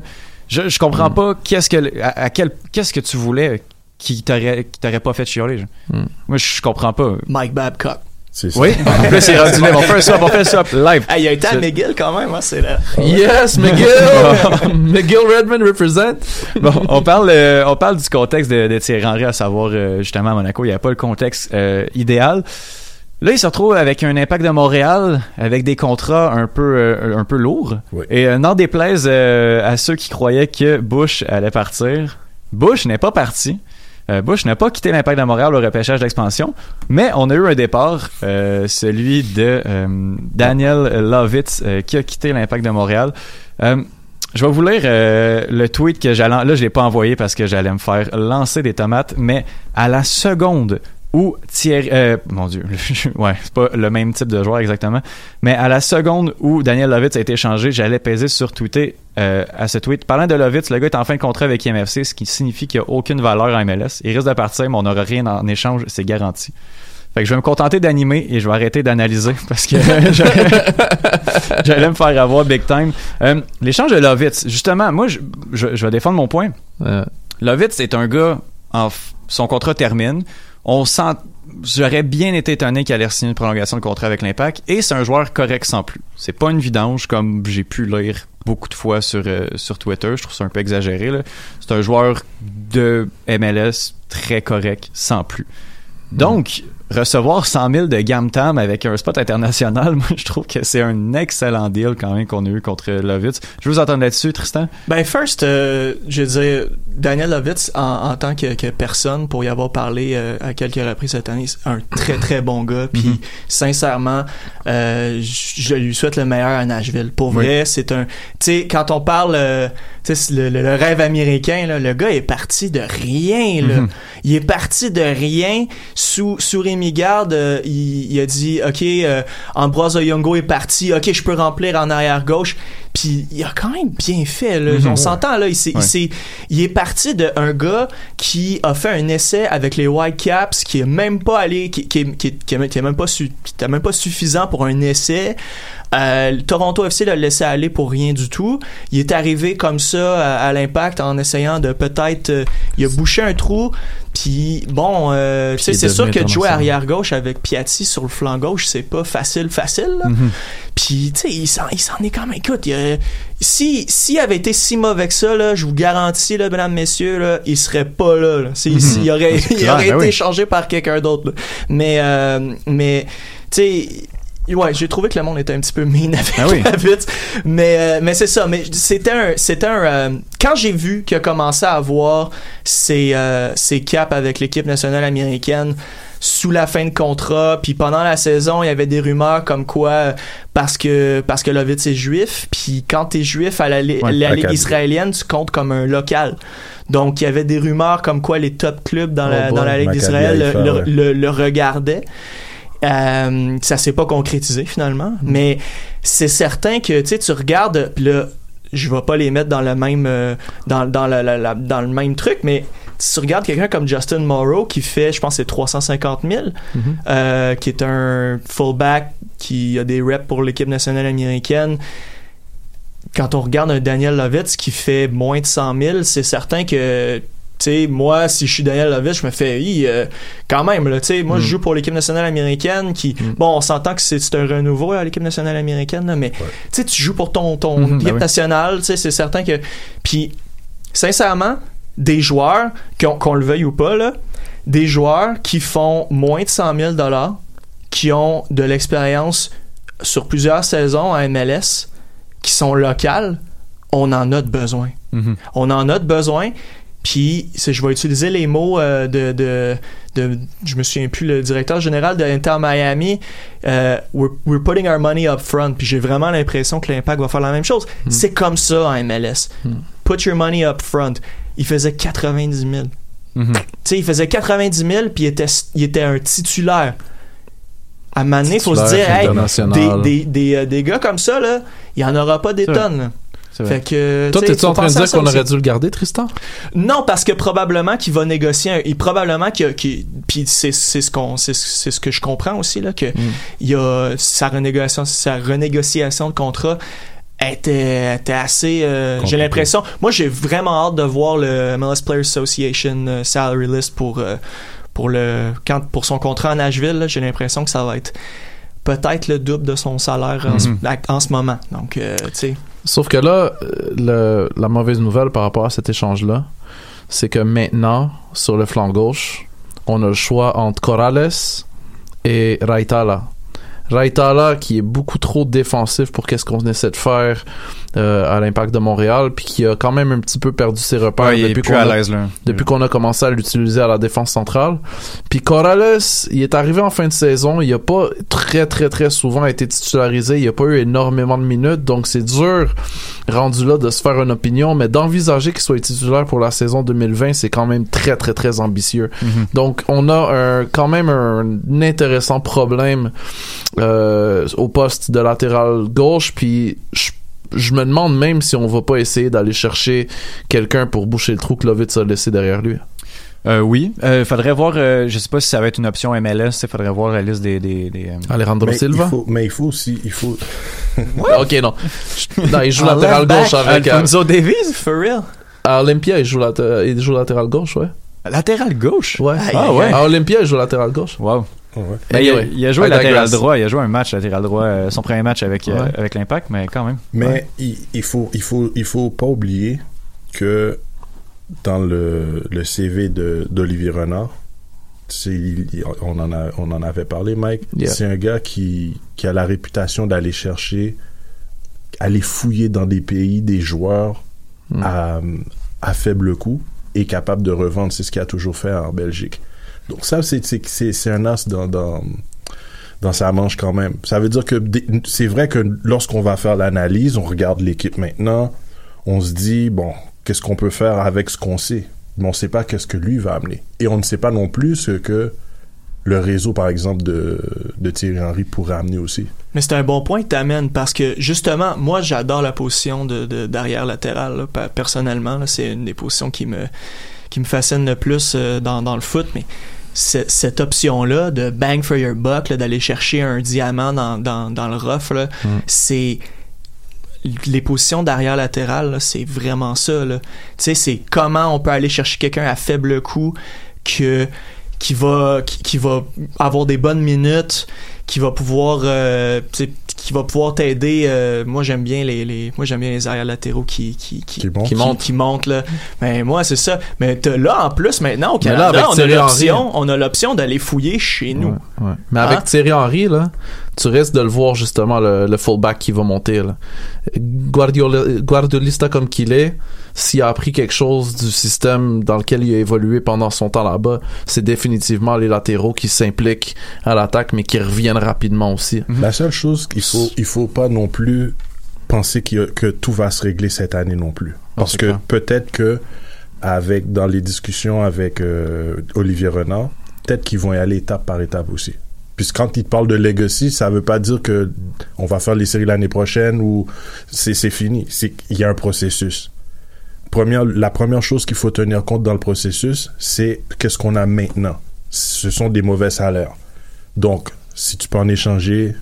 Je, je comprends Mm. pas qu'est-ce que, à, à quel, qu'est-ce que tu voulais qui t'aurait, qui t'aurait pas fait chialer. Genre. Mm. Moi, je comprends pas. Mike Babcock. C'est ça. Oui, en plus, c'est rendu live. On fait un swap, on fait un swap live. Ah, il a été à C'est- McGill quand même, hein, c'est là. Yes, McGill! McGill Redmond represent. Bon, on parle, euh, on parle du contexte de, de Thierry Henry, à savoir euh, justement à Monaco, il n'y a pas le contexte euh, idéal. Là, il se retrouve avec un impact de Montréal, avec des contrats un peu, euh, un peu lourds. Oui. Et euh, n'en déplaise euh, à ceux qui croyaient que Bush allait partir, Bush n'est pas parti. Euh, Bush n'a pas quitté l'impact de Montréal au repêchage d'expansion, mais on a eu un départ, celui de Daniel Lovitz, qui a quitté l'impact de Montréal. Je vais vous lire euh, le tweet que j'allais. Là, je l'ai pas envoyé parce que j'allais me faire lancer des tomates, mais à la seconde où Thierry. euh, mon Dieu, ouais, c'est pas le même type de joueur exactement, mais à la seconde où Daniel Lovitz a été échangé, j'allais peser sur tweeter euh, à ce tweet. Parlant de Lovitz, le gars est en fin de contrat avec IMFC, ce qui signifie qu'il n'y a aucune valeur en MLS. Il risque de partir, mais on n'aura rien en échange, c'est garanti. Fait que je vais me contenter d'animer et je vais arrêter d'analyser parce que j'allais me faire avoir big time. Euh, L'échange de Lovitz, justement, moi, je, je- je vais défendre mon point. Lovitz est un gars, en son contrat termine. On sent, j'aurais bien été étonné qu'il allait signer une prolongation de contrat avec l'Impact. Et c'est un joueur correct sans plus. C'est pas une vidange comme j'ai pu lire beaucoup de fois sur, euh, sur Twitter. Je trouve ça un peu exagéré. C'est un joueur de MLS très correct sans plus. Donc, recevoir 100 000 de Gamtam avec un spot international, moi, je trouve que c'est un excellent deal quand même qu'on a eu contre Lovitz. Je vous entendre là-dessus, Tristan? Ben, first, euh, je veux dire, Daniel Lovitz, en, en tant que, que personne, pour y avoir parlé euh, à quelques reprises cette année, c'est un très, très bon gars. Puis, Mhm. sincèrement, euh, je lui souhaite le meilleur à Nashville. Pour Oui. vrai, c'est un... Tu sais, quand on parle, tu sais, le, le- le rêve américain, là, le gars est parti de rien, là. Mhm. Il est parti de rien. Sous, sous Rémi Garde, euh, il, il a dit, OK, euh, Ambroise Oyongo est parti. OK, je peux remplir en arrière-gauche. Puis il a quand même bien fait. Là. Mhm. On s'entend, là. Il, s'est- il, il est parti d'un gars qui a fait un essai avec les Whitecaps, qui est même pas allé, qui, qui, est- qui, est- est- est même pas su- qui était même pas suffisant pour un essai. Euh, Toronto FC l'a laissé aller pour rien du tout. Il est arrivé comme ça à, à l'impact en essayant de peut-être... euh, il a bouché un trou. Puis bon, euh, tu sais, il est c'est sûr que de jouer arrière gauche avec Piatti sur le flanc gauche, c'est pas facile, facile. Mhm. Puis, tu sais, il s'en, il s'en est quand même. Écoute, il a- si, s'il avait été si mauvais que ça, là, je vous garantis, là, mesdames, messieurs, là, il serait pas là. là. C'est- il aurait, il clair, aurait ben été oui. changé par quelqu'un d'autre. Mais, euh, mais, tu sais. Ouais, j'ai trouvé que le monde était un petit peu mean avec Ah oui. la vite. Mais, euh, mais c'est ça. Mais c'était un, c'était un, euh, quand j'ai vu qu'il a commencé à avoir ses, euh, ses caps avec l'équipe nationale américaine sous la fin de contrat, puis pendant la saison, il y avait des rumeurs comme quoi parce que parce que Lovitz est juif, puis quand t'es juif à la, li- Ouais, la ligue israélienne, tu comptes comme un local. Donc il y avait des rumeurs comme quoi les top clubs dans la Oh dans la ligue d'Israël le, ouais. le- le regardaient. Euh, ça s'est pas concrétisé finalement, mais c'est certain que tu sais tu regardes puis là je vais pas les mettre dans le même euh, dans dans la- la- la- dans le même truc mais si tu regardes quelqu'un comme Justin Morrow qui fait je pense c'est 350 000 Mhm. euh, qui est un fullback qui a des reps pour l'équipe nationale américaine quand on regarde un Daniel Lovitz qui fait moins de 100 000 c'est certain que tu sais, moi, si je suis Daniel Lovitz, je me fais, Hi, euh, quand même, là, tu sais, moi, je joue pour l'équipe nationale américaine qui, bon, on s'entend que c'est un renouveau à l'équipe nationale américaine, là, mais, tu sais, tu joues pour ton, ton Mhm, équipe ben oui. nationale, tu sais, c'est certain que, puis, sincèrement, des joueurs, qu'on le veuille ou pas, là, des joueurs qui font moins de 100 000 dollars, qui ont de l'expérience sur plusieurs saisons à MLS, qui sont locales, on en a de besoin. Mhm. On en a de besoin. Puis, je vais utiliser les mots euh, de, de, de, je me souviens plus, le directeur général de Inter Miami, euh, we're, we're putting our money up front. Puis j'ai vraiment l'impression que l'impact va faire la même chose. C'est comme ça en MLS. Put your money up front. Il faisait 90 000. Mhm. Tu sais, il faisait 90 000 puis il était, il était un titulaire. À donné, il faut se dire, hey, des, des, des, euh, des gars comme ça, là, il n'y en aura pas des tonnes. là. Fait que, Toi, t'es-tu en train de dire qu'on aurait dû le garder, Tristan? Non, parce que probablement qu'il va négocier. Un, et probablement qu'il, puis c'est, ce qu'on, c'est, ce que je comprends aussi là que il y a sa renégociation, sa renégociation de contrat était, était assez. euh, j'ai l'impression. Moi, j'ai vraiment hâte de voir le MLS Players Association euh, salary list pour euh, pour le quand pour son contrat en Nashville. j'ai l'impression que ça va être peut-être le double de son salaire en, ce- Mhm. en ce moment. Donc, tu sais. Sauf que là, le- la mauvaise nouvelle par rapport à cet échange-là, c'est que maintenant, sur le flanc gauche, on a le choix entre Corrales et Raitala. Raitala qui est beaucoup trop défensif pour qu'est-ce qu'on essaie de faire euh, à l'impact de Montréal, puis qui a quand même un petit peu perdu ses repères Ouais, depuis qu'on a- l'aise, là. depuis qu'on a commencé à l'utiliser à la défense centrale. Puis Corrales, il est arrivé en fin de saison, il a pas très très très souvent été titularisé, il a pas eu énormément de minutes, donc c'est dur rendu là de se faire une opinion, mais d'envisager qu'il soit titulaire pour la saison 2020, c'est quand même très très très ambitieux. Mhm. Donc on a un, quand même un intéressant problème euh, au poste de latéral gauche, puis je je me demande même si on va pas essayer d'aller chercher quelqu'un pour boucher le trou que Lovitz a laissé derrière lui. Euh, oui. Euh, faudrait voir, euh, je sais pas si ça va être une option MLS, il faudrait voir la liste des. des, des, euh, Alejandro Mais il, Silva? faut, mais il faut aussi, il faut, Ok, non. Non, il joue latéral gauche avec... euh, Alfonso Davies, for real? à Olympia, il joue, laté- il joue latéral gauche, ouais. Latéral gauche? Ouais. Ah ouais. À Olympia, il joue latéral gauche. Wow. ouais. Ben, il, a, Anyway, il a joué latéral droit, il a joué un match latéral droit, euh, son premier match avec, euh, avec l'Impact, mais quand même. Mais Ouais. il, il faut, il faut, il faut pas oublier que dans le, le CV de d'Olivier Renard, il- on en a, on en avait parlé, Mike. Yeah. C'est un gars qui, qui a la réputation d'aller chercher, aller fouiller dans des pays des joueurs Mm. à, à faible coût et capable de revendre. C'est ce qu'il a toujours fait en Belgique. Donc ça, c'est, un as dans, dans, dans sa manche quand même. Ça veut dire que c'est vrai que lorsqu'on va faire l'analyse, on regarde l'équipe maintenant, on se dit, bon, qu'est-ce qu'on peut faire avec ce qu'on sait? Mais on ne sait pas qu'est-ce que lui va amener. Et on ne sait pas non plus ce que le réseau, par exemple, de, de Thierry Henry pourrait amener aussi. Mais c'est un bon point que t'amènes parce que justement, moi j'adore la position de, de- d'arrière latéral. là, pe- personnellement, là, c'est une des positions qui me qui me fascine le plus euh, dans, dans le foot. Mais cette option-là de bang for your buck, là, d'aller chercher un diamant dans, dans, dans le rough, là, c'est les positions d'arrière latéral, là, c'est vraiment ça. Tu sais, c'est comment on peut aller chercher quelqu'un à faible coût que qui va qui, qui va avoir des bonnes minutes, qui va pouvoir euh, qui va pouvoir t'aider. euh, moi j'aime bien les, les moi j'aime bien les arrière latéraux qui qui qui, Qui montent. qui montent qui montent là. Mais moi c'est ça. Mais là en plus maintenant au là, Canada, avec on a l'option on a l'option d'aller fouiller chez nous. Ouais, ouais. Mais avec Hein? Thierry Henry, là, tu risques de le voir justement, le, le fullback qui va monter. Là. Guardiola, guardiolista comme qu'il est, s'il a appris quelque chose du système dans lequel il a évolué pendant son temps là-bas, c'est définitivement les latéraux qui s'impliquent à l'attaque, mais qui reviennent rapidement aussi. La seule chose qu'il faut, il faut pas non plus penser a- que tout va se régler cette année non plus. Parce que peut-être que avec dans les discussions avec euh, Olivier Renard, peut-être qu'ils vont y aller étape par étape aussi. Puisque quand il parle de legacy, ça veut pas dire que on va faire les séries l'année prochaine ou c'est c'est fini. C'est qu'il y a un processus. Première, la première chose qu'il faut tenir compte dans le processus, c'est qu'est-ce qu'on a maintenant. Ce sont des mauvais salaires. Donc, si tu peux en échanger,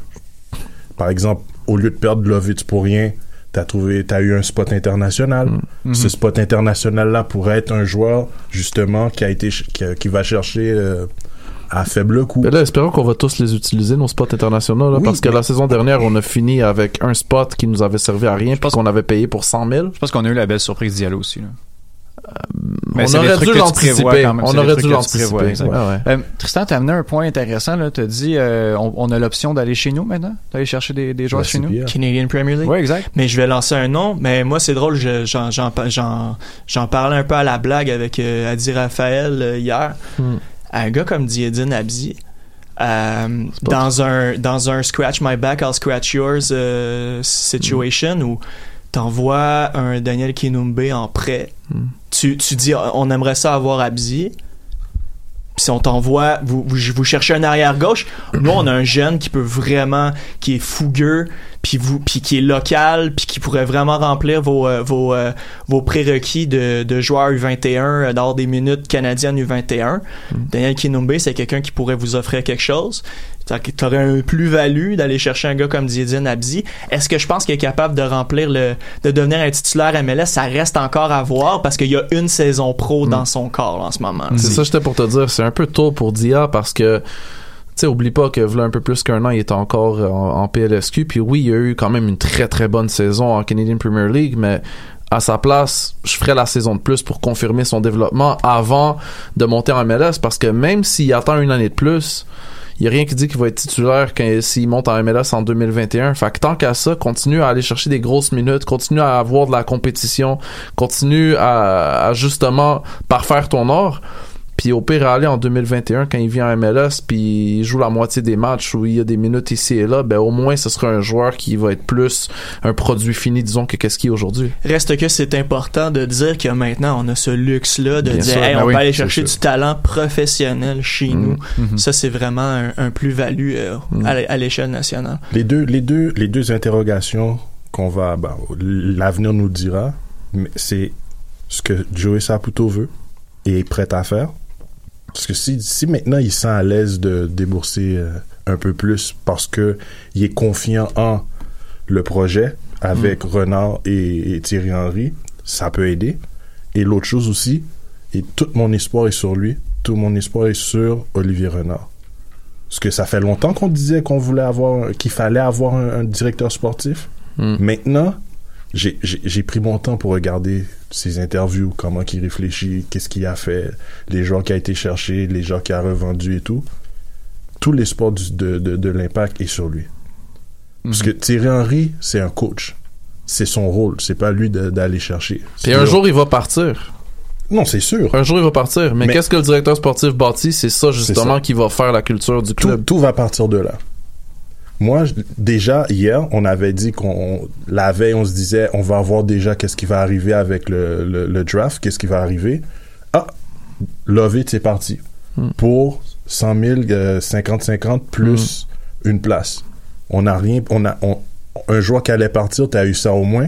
par exemple, au lieu de perdre Lovitz pour rien, t'as trouvé, t'as eu un spot international. Mhm. Ce spot international-là pourrait être un joueur, justement, qui a été, qui va chercher euh, à faible coût. Mais là, espérons qu'on va tous les utiliser, nos spots internationaux, là, Oui, parce que mais- la saison dernière, on a fini avec un spot qui nous avait servi à rien, puis qu'on avait payé pour 100 000. Je pense qu'on a eu la belle surprise d'y aller aussi. Là. Mais on aurait dû tu l'anticiper. quand même. On aurait dû tu l'anticiper. exact. Ouais, ouais. Euh, Tristan, t'as amené un point intéressant. là. T'as dit, euh, on, on a l'option d'aller chez nous maintenant, d'aller chercher des, des joueurs La chez nous? Canadian Premier League. Oui, exact. Mais je vais lancer un nom. Mais moi, c'est drôle, je- j'en, j'en, j'en, j'en parlais un peu à la blague avec euh, Adi Raphaël euh, hier. Hmm. Un gars comme Diedine Abdi, euh, dans, un, dans un Scratch My Back, I'll Scratch Yours euh, situation où t'envoies un Daniel Kinumbe en prêt, Hmm. tu tu, dis, on aimerait ça avoir Abdi. Puis si on t'envoie, vous, vous, vous cherchez un arrière gauche, nous on a un jeune qui peut vraiment, qui est fougueux, puis vous, puis qui est local, puis qui pourrait vraiment remplir vos euh, vos euh, vos prérequis de, de joueur U21 euh, dans des minutes canadiennes U21. Daniel Kinumbe, c'est quelqu'un qui pourrait vous offrir quelque chose. Tu aurais un plus-value d'aller chercher un gars comme Diedine Abdi. Est-ce que je pense qu'il est capable de remplir le, de devenir un titulaire MLS? Ça reste encore à voir parce qu'il y a une saison pro dans son corps en ce moment. C'est ça, j'étais pour te dire. C'est un peu tôt pour Dia parce que tu sais, oublie pas que voilà un peu plus qu'un an, il était encore en, en PLSQ. Puis oui, il y a eu quand même une très très bonne saison en Canadian Premier League, mais à sa place, je ferais la saison de plus pour confirmer son développement avant de monter en MLS parce que même s'il attend une année de plus, il y a rien qui dit qu'il va être titulaire s'il monte en MLS en 2021. Fait que tant qu'à ça, continue à aller chercher des grosses minutes, continue à avoir de la compétition, continue à, à justement parfaire ton or. Puis au pire, aller en 2021, quand il vient en MLS, puis il joue la moitié des matchs où il y a des minutes ici et là, ben au moins ce sera un joueur qui va être plus un produit fini, disons, que qu'est-ce qu'il est aujourd'hui. Reste que c'est important de dire que maintenant on a ce luxe-là de Bien dire sûr, Hey, ben on oui, va aller c'est chercher sûr. du talent professionnel chez nous. Mhm. Ça, c'est vraiment un, un plus-value euh, à l'é- à l'échelle nationale. Les deux, les deux, les deux interrogations qu'on va, ben, l'avenir nous le dira, mais c'est ce que Joey Saputo veut et est prêt à faire. Parce que si, si maintenant il sent à l'aise de débourser euh, un peu plus parce que il est confiant en le projet avec Renard et, et Thierry Henry, ça peut aider. Et l'autre chose aussi, et tout mon espoir est sur lui, tout mon espoir est sur Olivier Renard. Parce que ça fait longtemps qu'on disait qu'on voulait avoir, qu'il fallait avoir un, un directeur sportif. Mm. Maintenant, j'ai- pris mon temps pour regarder ses interviews, comment il réfléchit, qu'est-ce qu'il a fait, les joueurs qu'il a été chercher, les joueurs qu'il a revendus et tout. Tout l'espoir de, de, de l'impact est sur lui. Parce que Thierry Henry, c'est un coach. C'est son rôle. C'est pas lui d'aller chercher. Puis un jour, il va partir. Non, c'est sûr. Un jour, il va partir. Mais, Mais- qu'est-ce que le directeur sportif bâtit? C'est ça, justement, ça. qui va faire la culture du tout, club. tout va partir de là. Moi, déjà, hier, on avait dit qu'on, la veille, on se disait, on va voir déjà qu'est-ce qui va arriver avec le, le, le draft, qu'est-ce qui va arriver. Ah, Lovett, c'est parti. Pour 100 000, euh, 50-50 plus une place. On n'a rien, on a, on- un joueur qui allait partir, tu as eu ça au moins.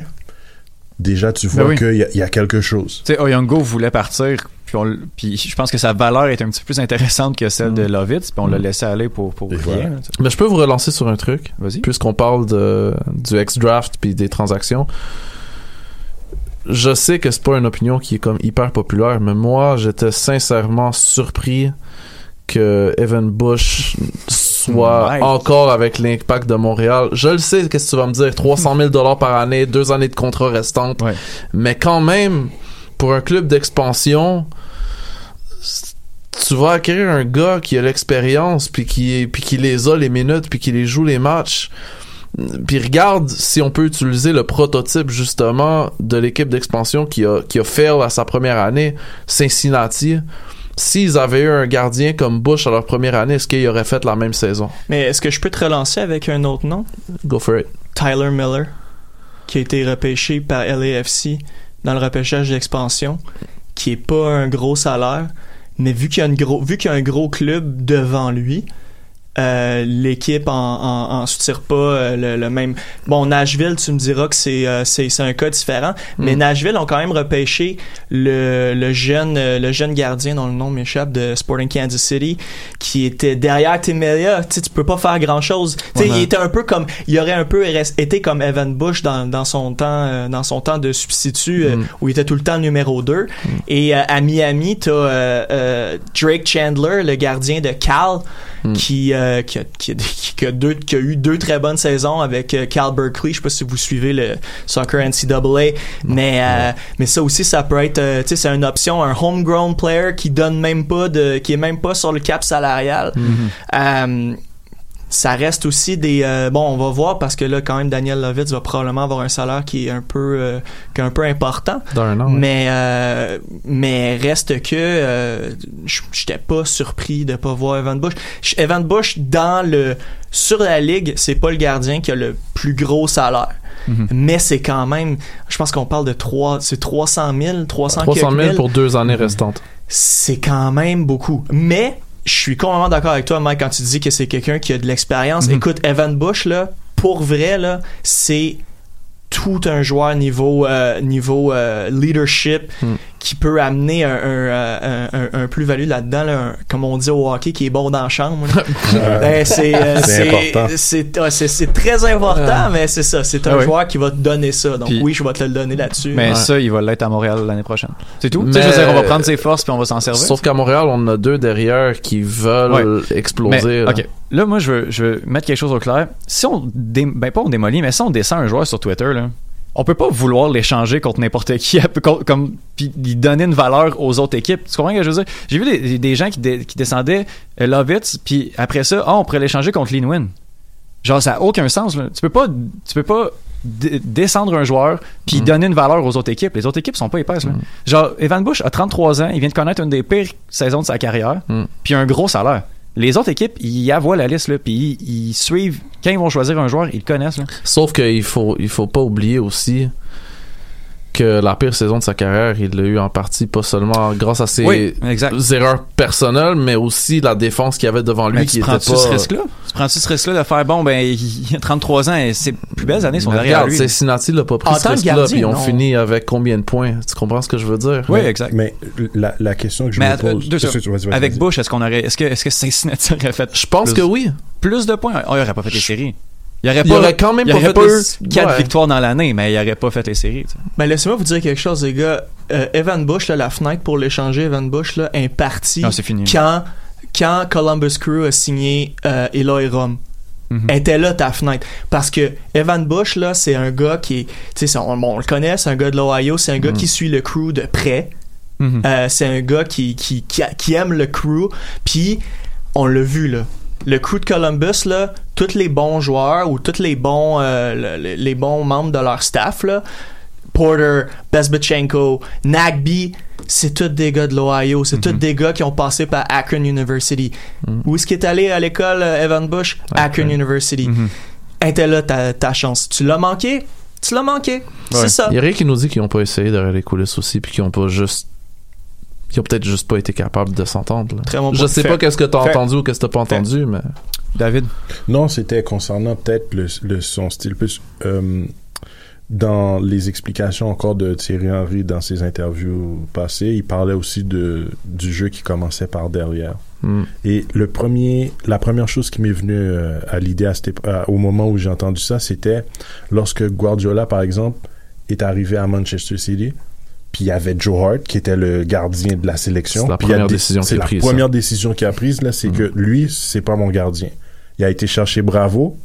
Déjà, tu vois Ben oui. qu'il y, a- il y a quelque chose. Tu sais, Oyongo voulait partir, puis, on l- puis je pense que sa valeur est un petit peu plus intéressante que celle de Lovitz, puis on l'a laissé aller pour, pour rien. voilà. Mais je peux vous relancer sur un truc. Vas-y. Puisqu'on parle de, du ex-draft puis des transactions. Je sais que c'est pas une opinion qui est comme hyper populaire, mais moi, j'étais sincèrement surpris que Evan Bush soit encore avec l'impact de Montréal. Je le sais, qu'est-ce que tu vas me dire? 300 000 dollars par année, deux années de contrat restantes. Ouais. Mais quand même, pour un club d'expansion, tu vas acquérir un gars qui a l'expérience, puis qui, puis qui les a les minutes, puis qui les joue les matchs. Puis regarde si on peut utiliser le prototype justement de l'équipe d'expansion qui a, qui a fail à sa première année, Cincinnati. S'ils avaient eu un gardien comme Bush à leur première année, est-ce qu'ils auraient fait la même saison? Mais est-ce que je peux te relancer avec un autre nom? Go for it. Tyler Miller, qui a été repêché par LAFC dans le repêchage d'expansion, qui est pas un gros salaire, mais vu qu'il y a, vu qu'il y a un gros club devant lui, euh, l'équipe en, en, en soutire pas euh, le, le même. Bon, Nashville, tu me diras que c'est euh, c'est c'est un cas différent, mais Nashville ont quand même repêché le, le jeune euh, le jeune gardien dont le nom m'échappe de Sporting Kansas City, qui était derrière Temelia. Tu sais, tu peux pas faire grand chose. Tu sais, il était un peu comme il aurait un peu été comme Evan Bush dans, dans son temps euh, dans son temps de substitut euh, où il était tout le temps numéro 2 et euh, à Miami t'as Drake Chandler le gardien de Cal qui, euh, qui, a, qui, a, qui a deux, qui a eu deux très bonnes saisons avec euh, Cal Berkeley. Je sais pas si vous suivez le soccer NCAA, mais euh, mais ça aussi ça peut être, euh, tu sais, c'est une option, un homegrown player qui donne même pas de, qui est même pas sur le cap salarial. Euh, ça reste aussi des euh, bon on va voir parce que là quand même Daniel Lovitz va probablement avoir un salaire qui est un peu euh, qui est un peu important an, ouais. mais euh, mais reste que euh, j'étais pas surpris de pas voir Evan Bush Evan Bush dans le sur la ligue c'est pas le gardien qui a le plus gros salaire Mhm. mais c'est quand même je pense qu'on parle de 3 c'est 300 000 300 300 000 quelques mille. pour deux années restantes. c'est quand même beaucoup. Mais je suis complètement d'accord avec toi, Mike, quand tu dis que c'est quelqu'un qui a de l'expérience. Mhm. Écoute, Evan Bush, là, pour vrai, là, c'est tout un joueur niveau euh, niveau euh, leadership Mm. qui peut amener un, un, euh, un- un- un plus-value là-dedans, là, comme on dit au hockey, qui est bon dans la chambre. Ben, c'est euh, très important, mais c'est ça. C'est un Ah oui. joueur qui va te donner ça. Donc Puis- oui, je vais te le donner là-dessus. Mais Ouais. ça, il va l'être à Montréal l'année prochaine. C'est tout? Mais- sais, je veux dire, on va prendre ses forces puis on va s'en servir. Sauf qu'à Montréal, on a deux derrière qui veulent exploser. Mais, là. ok. Là, moi, je veux, je veux mettre quelque chose au clair. Si on, dé- ben pas on démolit, mais si on descend un joueur sur Twitter, là, on peut pas vouloir l'échanger contre n'importe qui, comme, comme puis lui donner une valeur aux autres équipes. Tu comprends ce que je veux dire? J'ai vu des, des gens qui, dé- qui descendaient euh, Lovitz, puis après ça, ah, on pourrait l'échanger contre Linwin. Genre, ça a aucun sens. Là. Tu peux pas, tu peux pas descendre un joueur puis Mm. donner une valeur aux autres équipes. Les autres équipes sont pas épaisses. Là. Mm. Genre, Evan Bush a 33 ans, il vient de connaître une des pires saisons de sa carrière, Mm. puis un gros salaire. Les autres équipes, ils avoient la liste, là, puis ils, suivent. Quand ils vont choisir un joueur, ils le connaissent. Sauf qu'il faut, il faut pas oublier aussi que la pire saison de sa carrière, il l'a eu en partie pas seulement grâce à ses Oui, erreurs personnelles, mais aussi la défense qu'il y avait devant lui Mais qui tu était prends-tu pas. ce risque-là? Tu prends-tu ce risque-là de faire, bon, ben, il a 33 ans et ses plus belles années sont Mais derrière regarde, lui. Cincinnati l'a pas pris En ce tant que risque-là, puis ils ont non. fini avec combien de points? Tu comprends ce que je veux dire? Oui, exact. Mais la, la question que je Mais me pose... deux Avec. Bush, est-ce qu'on aurait, est-ce que, est-ce que Cincinnati aurait fait Je pense plus, que oui. plus de points? Oh, il aurait pas fait les séries. Il aurait Il pas, aurait quand même il pas fait pas les- eu 4 Ouais. victoires dans l'année, mais il aurait pas fait les séries. tu sais. Ben laissez-moi vous dire quelque chose, les gars. Euh, Evan Bush, là, la fenêtre pour l'échanger, Evan Bush, là, est partie Non, c'est fini. quand, quand Columbus Crew a signé euh, Eloy Rom. Mhm. était là ta fenêtre parce que Evan Bush là c'est un gars qui est tu sais c'est- on, bon, on le connaît c'est un gars de l'Ohio c'est un gars Mhm. qui suit le crew de près Mhm. Euh, c'est un gars qui, qui, qui, qui aime le crew. Puis, on l'a vu, là. Le crew de Columbus, là, tous les bons joueurs ou tous les bons, euh, le- le- les bons membres de leur staff, là, Porter, Bezbachenko, Nagby, c'est tous des gars de l'Ohio. C'est tous des gars qui ont passé par Akron University. Où est-ce qu'il est allé à l'école, euh, Evan Bush? Akron University. Mhm. Était là ta, ta chance. Tu l'as manqué? Tu l'as manqué. C'est ça. Il y a rien qui nous dit qu'ils ont pas essayé derrière les coulisses aussi, puis qu'ils ont pas juste. Ils ont peut-être juste pas été capables de s'entendre. là. Très bon Je sais pas qu'est-ce que t'as entendu ou qu'est-ce que t'as pas entendu, mais. David? Non, c'était concernant peut-être le, le- son style plus euh, dans les explications encore de Thierry Henry dans ses interviews passées. Il parlait aussi de du jeu qui commençait par derrière. Hmm. Et le premier, la première chose qui m'est venue euh, à l'idée au moment où j'ai entendu ça, c'était lorsque Guardiola, par exemple, est arrivé à Manchester City. Puis il y avait Joe Hart qui était le gardien de la sélection. C'est la Puis il y a première décision C'est qu'il a la prise, première décision qu'il a prise là, c'est Mhm. que lui, c'est pas mon gardien. Il a été chercher Bravo.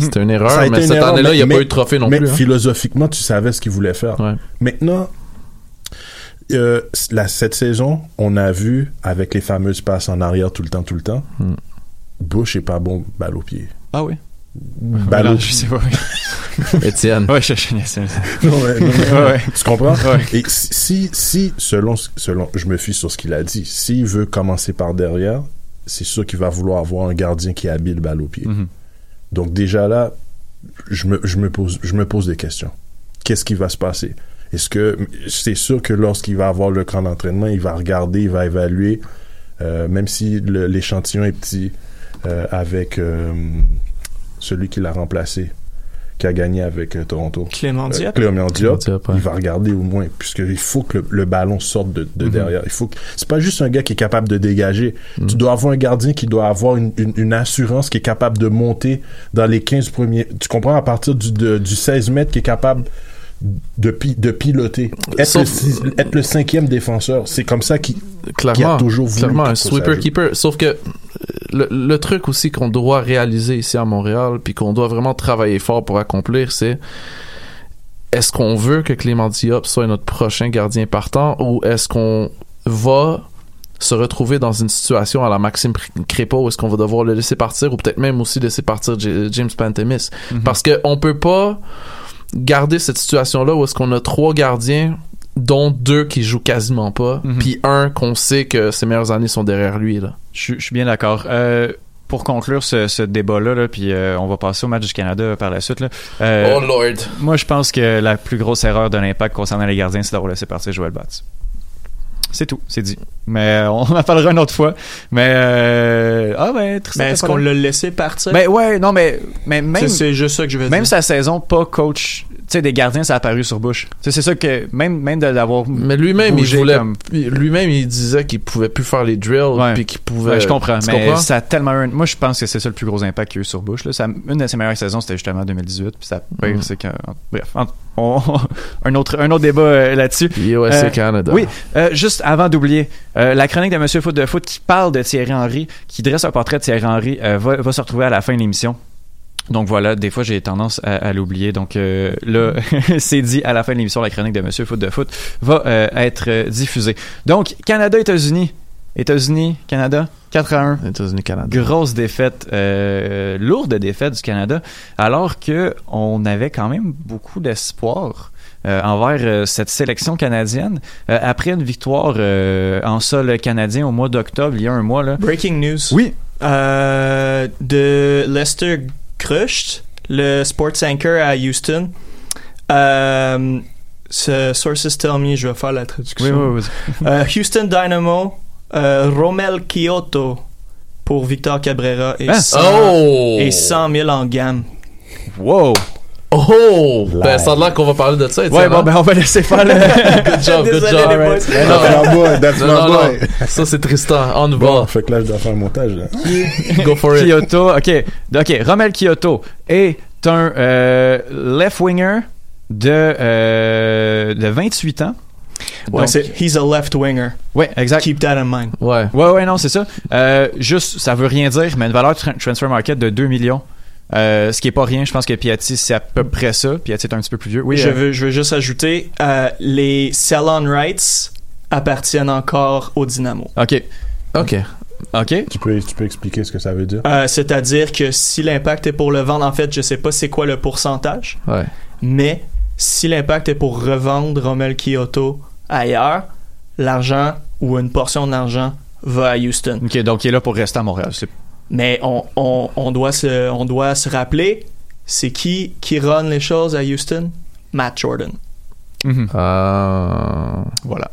C'était une erreur, mais une cette erreur, année-là, il n'y a mais- pas eu de trophée non mais plus. hein. philosophiquement, tu savais ce qu'il voulait faire. Ouais. Maintenant, euh, la, cette saison, on a vu avec les fameuses passes en arrière tout le temps, tout le temps. Mm. Bush est pas bon balle au pied. Ah oui? Balle au Non, je sais pas. Étienne. Ouais, je, je- Non, mais- Ouais, ouais. Tu comprends? Ouais. Et si, si, selon, selon, je me fie sur ce qu'il a dit, s'il veut commencer par derrière, c'est sûr qu'il va vouloir avoir un gardien qui est habile balle au pied. Mhm. Donc déjà là, je me, je me pose, je me pose des questions. Qu'est-ce qui va se passer? Est-ce que c'est sûr que lorsqu'il va avoir le camp d'entraînement, il va regarder, il va évaluer, euh, même si le- l'échantillon est petit, euh, avec euh, celui qui l'a remplacé, qui a gagné avec euh, Toronto. Clément Euh, Diop? Clément Diop, Diop, ouais. il va regarder au moins, puisqu'il faut que le, le ballon sorte de, de Mhm. derrière. Il faut que, c'est pas juste un gars qui est capable de dégager. Mhm. Tu dois avoir un gardien qui doit avoir une, une, une assurance qui est capable de monter dans les 15 premiers. Tu comprends, à partir du, de- du 16 mètres, qui est capable de, pi- de piloter. Être, Sauf- le, six- être le cinquième défenseur. C'est comme ça qu'il qui Clairement. a toujours voulu. Clairement, un qu'il faut ça sweeper joue. keeper. Sauf que le, le truc aussi qu'on doit réaliser ici à Montréal, puis qu'on doit vraiment travailler fort pour accomplir, c'est est-ce qu'on veut que Clément Diop soit notre prochain gardien partant ou est-ce qu'on va se retrouver dans une situation à la Maxime Crépa où est-ce qu'on va devoir le laisser partir ou peut-être même aussi laisser partir J- James Pantemis? Mhm. Parce que on peut pas garder cette situation-là où est-ce qu'on a trois gardiens dont deux qui jouent quasiment pas, Mhm. puis un qu'on sait que ses meilleures années sont derrière lui là. Je, suis- je suis bien d'accord. Euh, pour conclure ce, ce débat-là, là, puis euh, on va passer au match du Canada par la suite. Là. Euh, oh lord. Moi, je pense que la plus grosse erreur de l'impact concernant les gardiens, c'est d'avoir laissé partir Joël Batz. C'est tout, c'est dit. Mais on en parlera une autre fois. Mais euh, ah ben, Tristan Mais est-ce qu'on l'a laissé partir? Ben ouais, non mais mais même C'est- juste ça que je veux même dire. sa saison pas coach, sais des gardiens ça a apparu sur Bush. Tu c'est ça que même même de l'avoir Mais lui-même, il voulait, comme- lui-même, il disait qu'il pouvait plus faire les drills, puis qu'il pouvait. Ouais, je comprends, Tu mais comprends? ça a tellement Moi, je pense que c'est ça le plus gros impact qu'il y a eu sur Bush. Là. Ça, une de ses meilleures saisons, c'était justement en 2018. Puis ça pire, Mm. c'est que. Bref, on- un, autre, un autre débat euh, là-dessus. USA Euh, Canada. Oui, euh, juste avant d'oublier, euh, la chronique de Monsieur Foot de Foot qui parle de Thierry Henry, qui dresse un portrait de Thierry Henry, va, va se retrouver à la fin de l'émission. Donc voilà, des fois j'ai tendance à, à l'oublier. Donc euh, là, c'est dit à la fin de l'émission, la chronique de Monsieur Foot de Foot va euh, être euh, diffusée. Donc Canada-États-Unis. États-Unis, Canada, 4 à 1. États-Unis, Canada. Grosse défaite, euh, lourde défaite du Canada, alors que on avait quand même beaucoup d'espoir euh, envers euh, cette sélection canadienne. Euh, après une victoire euh, en sol canadien au mois d'octobre, il y a un mois là. Breaking news. Oui. Euh, de Lester Crushed, le sports anchor à Houston. Euh, ce sources tell me, je vais faire la traduction. Oui, oui, oui. Euh, Houston Dynamo, euh, Romel Kyoto pour Victor Cabrera et, Hein? 100, Oh! et 100 000 en gamme. Wow. Oh! Ben, ça a l'air qu'on va parler de ça, Ouais, bon, hein? ben on va laisser faire le. Good job, good job. les boys. That's my boy, that's Non, my non, boy. non. Ça, c'est Tristan. On the Bon, ball. fait que là, je dois faire un montage, là. Go for it. Kyoto, ok, ok, Romel Kyoto est un euh, left winger de euh, de 28 ans. Ouais, Donc- c'est he's a left winger. Ouais, exact. Keep that in mind. Ouais. Ouais, ouais, non, c'est ça. Euh, juste, ça veut rien dire, mais une valeur tra- transfer market de 2 millions. Euh, ce qui est pas rien, je pense que Piatti c'est à peu près ça. Piatti est un petit peu plus vieux. Oui, je, euh, veux, je veux juste ajouter, euh, les sell-on rights appartiennent encore au Dynamo. ok, OK. ok. Tu peux, tu peux expliquer ce que ça veut dire? Euh, C'est-à-dire que si l'impact est pour le vendre, en fait, je sais pas c'est quoi le pourcentage, Ouais. mais si l'impact est pour revendre Romel Kyoto ailleurs, l'argent ou une portion de l'argent va à Houston. Ok, donc il est là pour rester à Montréal. C'est- Mais on, on, on, doit se, on doit se rappeler, c'est qui qui run les choses à Houston? Matt Jordan. Mhm. Euh, Voilà.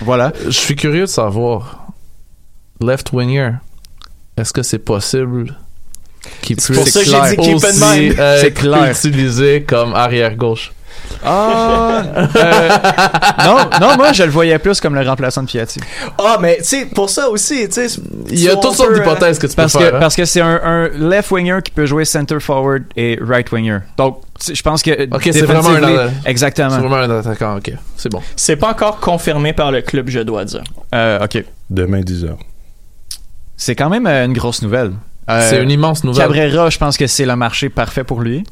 Voilà. Je suis curieux de savoir, left winger, est-ce que c'est possible qu'il C'est puisse pour ça que j'ai dit keep in aussi mind. être C'est clair. utilisé comme arrière gauche? Ah, euh, non, non, moi je le voyais plus comme le remplaçant de Piatti. Ah, mais tu sais, pour ça aussi, tu sais. Il y a toutes sortes d'hypothèses que tu Parce peux que faire. hein. parce que c'est un, un left winger qui peut jouer center forward et right winger. Donc je pense que Ok, c'est vraiment un exactement. C'est vraiment un attaquant, ok. C'est bon. C'est pas encore confirmé par le club, je dois dire. Euh, ok. Demain, 10h. C'est quand même euh, une grosse nouvelle. Euh, c'est une immense nouvelle. Cabrera, je pense que c'est le marché parfait pour lui.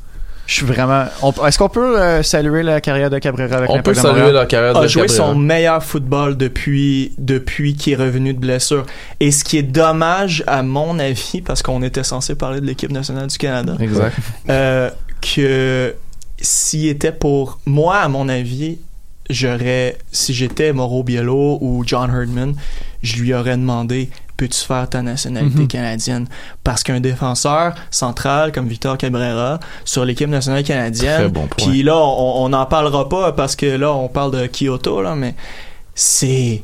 Je suis vraiment. on- Est-ce qu'on peut euh, saluer la carrière de Cabrera avec On peut de saluer la carrière a de joué Cabrera. son meilleur football depuis, depuis qu'il est revenu de blessure. Et ce qui est dommage, à mon avis, parce qu'on était censé parler de l'équipe nationale du Canada, Exact. euh, que s'il était pour moi, à mon avis, j'aurais, si j'étais Mauro Biello ou John Herdman, je lui aurais demandé peux-tu faire ta nationalité Mhm. canadienne Parce qu'un défenseur central comme Victor Cabrera sur l'équipe nationale canadienne, bon puis là, on n'en parlera pas parce que là, on parle de Kyoto, là, mais c'est.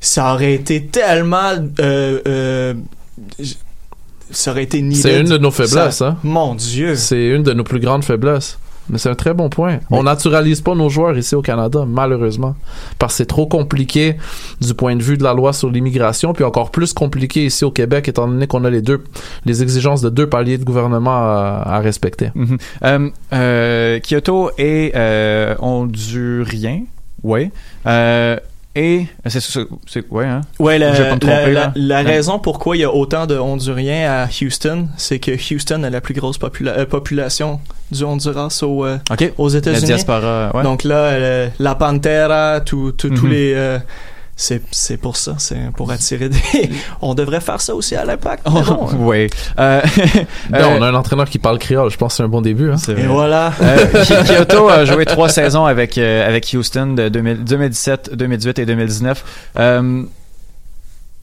Ça aurait été tellement. euh, euh, ça aurait été. C'est une de nos faiblesses, Ça- hein. Mon Dieu. C'est une de nos plus grandes faiblesses. Mais c'est un très bon point. On naturalise pas nos joueurs ici au Canada, malheureusement. Parce que c'est trop compliqué du point de vue de la loi sur l'immigration, puis encore plus compliqué ici au Québec, étant donné qu'on a les deux, les exigences de deux paliers de gouvernement à, à respecter. Mhm. Euh, euh, Kyoto est euh, hondurien, ouais. Euh, et c'est c'est ouais hein. Ouais, la, Je vais pas me la- tromper, la- raison pourquoi il y a autant de Honduriens à Houston, c'est que Houston a la plus grosse popula- euh, population du Honduras au, euh, aux La États-Unis. diaspora, ouais. Donc là, euh, la Pantera, tous Mhm. les. C'est c'est pour ça, c'est pour attirer des. on devrait faire ça aussi à l'impact. bon, hein. oui. Euh, euh, on a un entraîneur qui parle créole. Je pense que c'est un bon début. Hein. c'est Et vrai. voilà. Euh, Kyoto a joué trois saisons avec euh, avec Houston de 2000 2017, 2018 et 2019. Euh,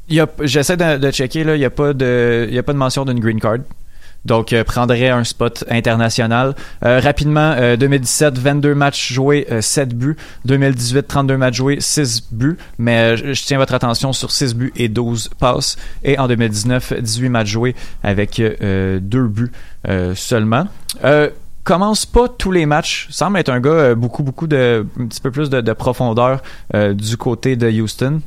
il y a- J'essaie de, de checker là, il y a pas de il y a pas de mention d'une green card. Donc euh, prendrait un spot international. Euh, rapidement, euh, 2017, 22 matchs joués, euh, 7 buts. 2018, 32 matchs joués, 6 buts. Mais euh, je tiens votre attention sur 6 buts et 12 passes. Et en 2019, 18 matchs joués avec euh, 2 buts euh, seulement. Euh, commence pas tous les matchs. Semble être un gars euh, beaucoup, beaucoup de, un petit peu plus de, de profondeur euh, du côté de Houston.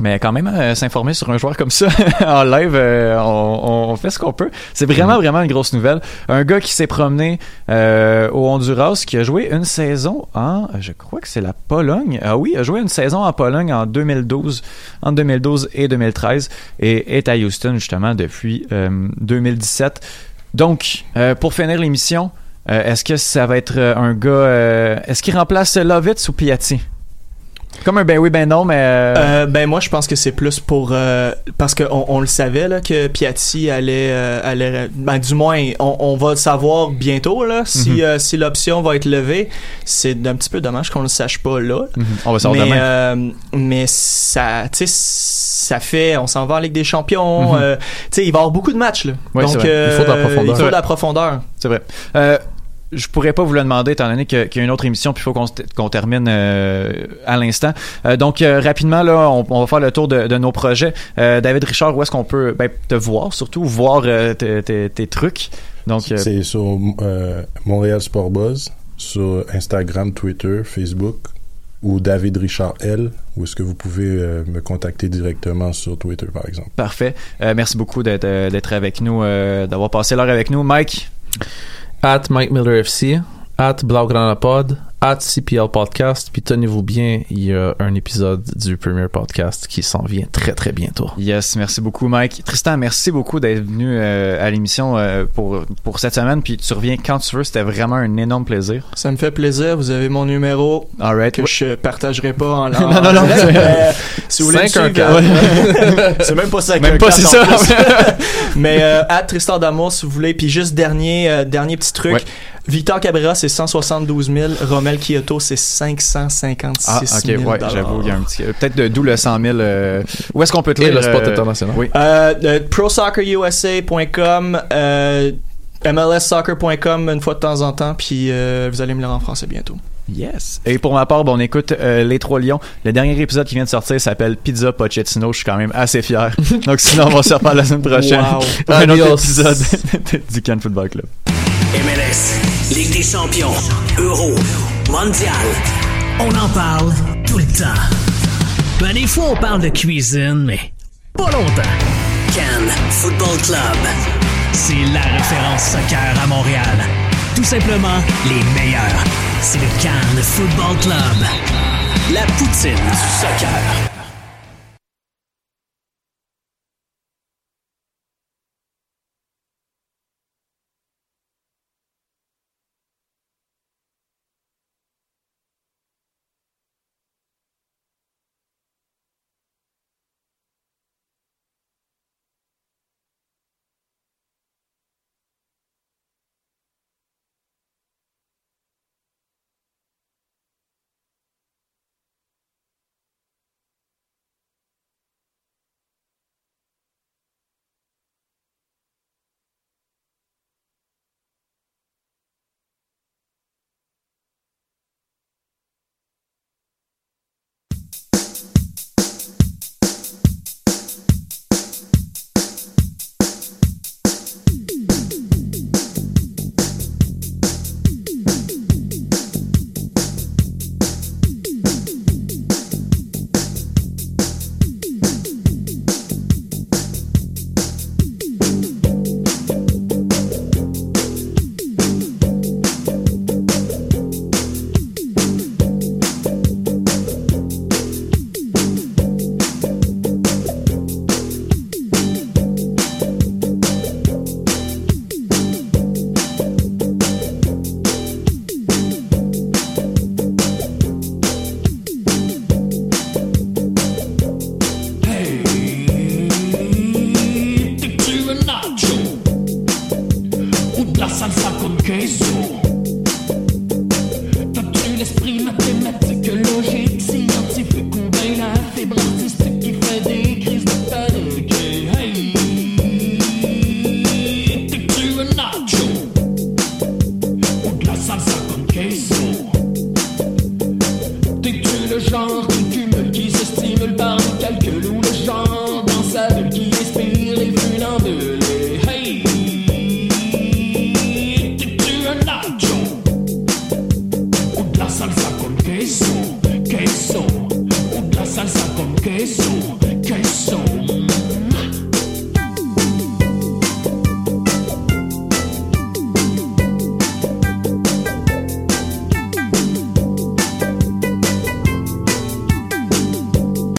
Mais quand même, euh, s'informer sur un joueur comme ça en live, euh, on, on fait ce qu'on peut. C'est vraiment, vraiment une grosse nouvelle. Un gars qui s'est promené euh, au Honduras, qui a joué une saison en, je crois que c'est la Pologne. Ah oui, a joué une saison en Pologne en 2012, en 2012 et 2013, et est à Houston justement depuis euh, 2017. Donc, pour finir l'émission, est-ce que ça va être un gars, est-ce qu'il remplace Lovitz ou Piatti? Comme un ben oui, ben non, mais... euh, Euh, ben moi je pense que c'est plus pour euh, parce que on, le savait là que Piatti allait allait ben du moins on, on va le savoir bientôt là si Mhm. si l'option va être levée c'est un petit peu dommage qu'on le sache pas là mhm, on va savoir mais demain. mais ça tu sais ça fait on s'en va en Ligue des Champions Mhm. tu sais il va y avoir beaucoup de matchs là c'est donc vrai. Il faut de la profondeur. il faut de la profondeur C'est vrai. Je pourrais pas vous le demander étant donné qu'il y a une autre émission puis il faut qu'on termine euh, à l'instant. Euh, donc euh, rapidement là, on, on va faire le tour de, de nos projets. David Richard, où est-ce qu'on peut ben, te voir surtout voir tes, trucs? Donc C'est sur Montréal Sport Buzz, sur Instagram, Twitter, Facebook, ou David Richard L, ou est-ce que vous pouvez euh, me contacter directement sur Twitter, par exemple. parfait. Euh, merci beaucoup d'être d'être avec nous, euh, d'avoir passé l'heure avec nous, Mike? At Mike Miller FC, at Blaugrana Pod, at CPL Podcast. Puis tenez-vous bien, il y a un épisode du Premier Podcast qui s'en vient très très bientôt. Yes, merci beaucoup, Mike. Tristan, merci beaucoup d'être venu euh, à l'émission euh, pour pour cette semaine. Puis tu reviens quand tu veux. C'était vraiment un énorme plaisir. ça me fait plaisir vous avez mon numéro Alright. que je partagerai pas en Non, non, non. Euh, si vous voulez me 514. suivre, euh, c'est même pas ça Même pas, c'est ça. mais euh, à Tristan d'amour si vous voulez puis juste dernier euh, dernier petit truc Ouais. Victor Cabrera c'est 172 000 Kyoto c'est 556 Ah, 000 ok, ouais, j'avoue, il y a un petit. Peut-être de- d'où le 100 000. euh, où est-ce qu'on peut te Et lire le spot euh, international. Oui. euh, euh, ProSoccerUSA.com euh, MLSsoccer.com une fois de temps en temps puis euh, vous allez me lire en français bientôt Yes. Et pour ma part, bon, on écoute euh, Les Trois Lions. Le dernier épisode qui vient de sortir s'appelle Pizza Pochettino. Je suis quand même assez fier. Donc sinon, on va se reparler la semaine prochaine Wow. pour un autre épisode du Can Football Club. MLS, Ligue des champions, Euro, Mondial. On en parle tout le temps. Ben, des fois, on parle de cuisine, mais pas longtemps. Cannes Football Club. C'est la référence soccer à Montréal. Tout simplement les meilleurs. C'est le Cannes Football Club. La poutine du soccer.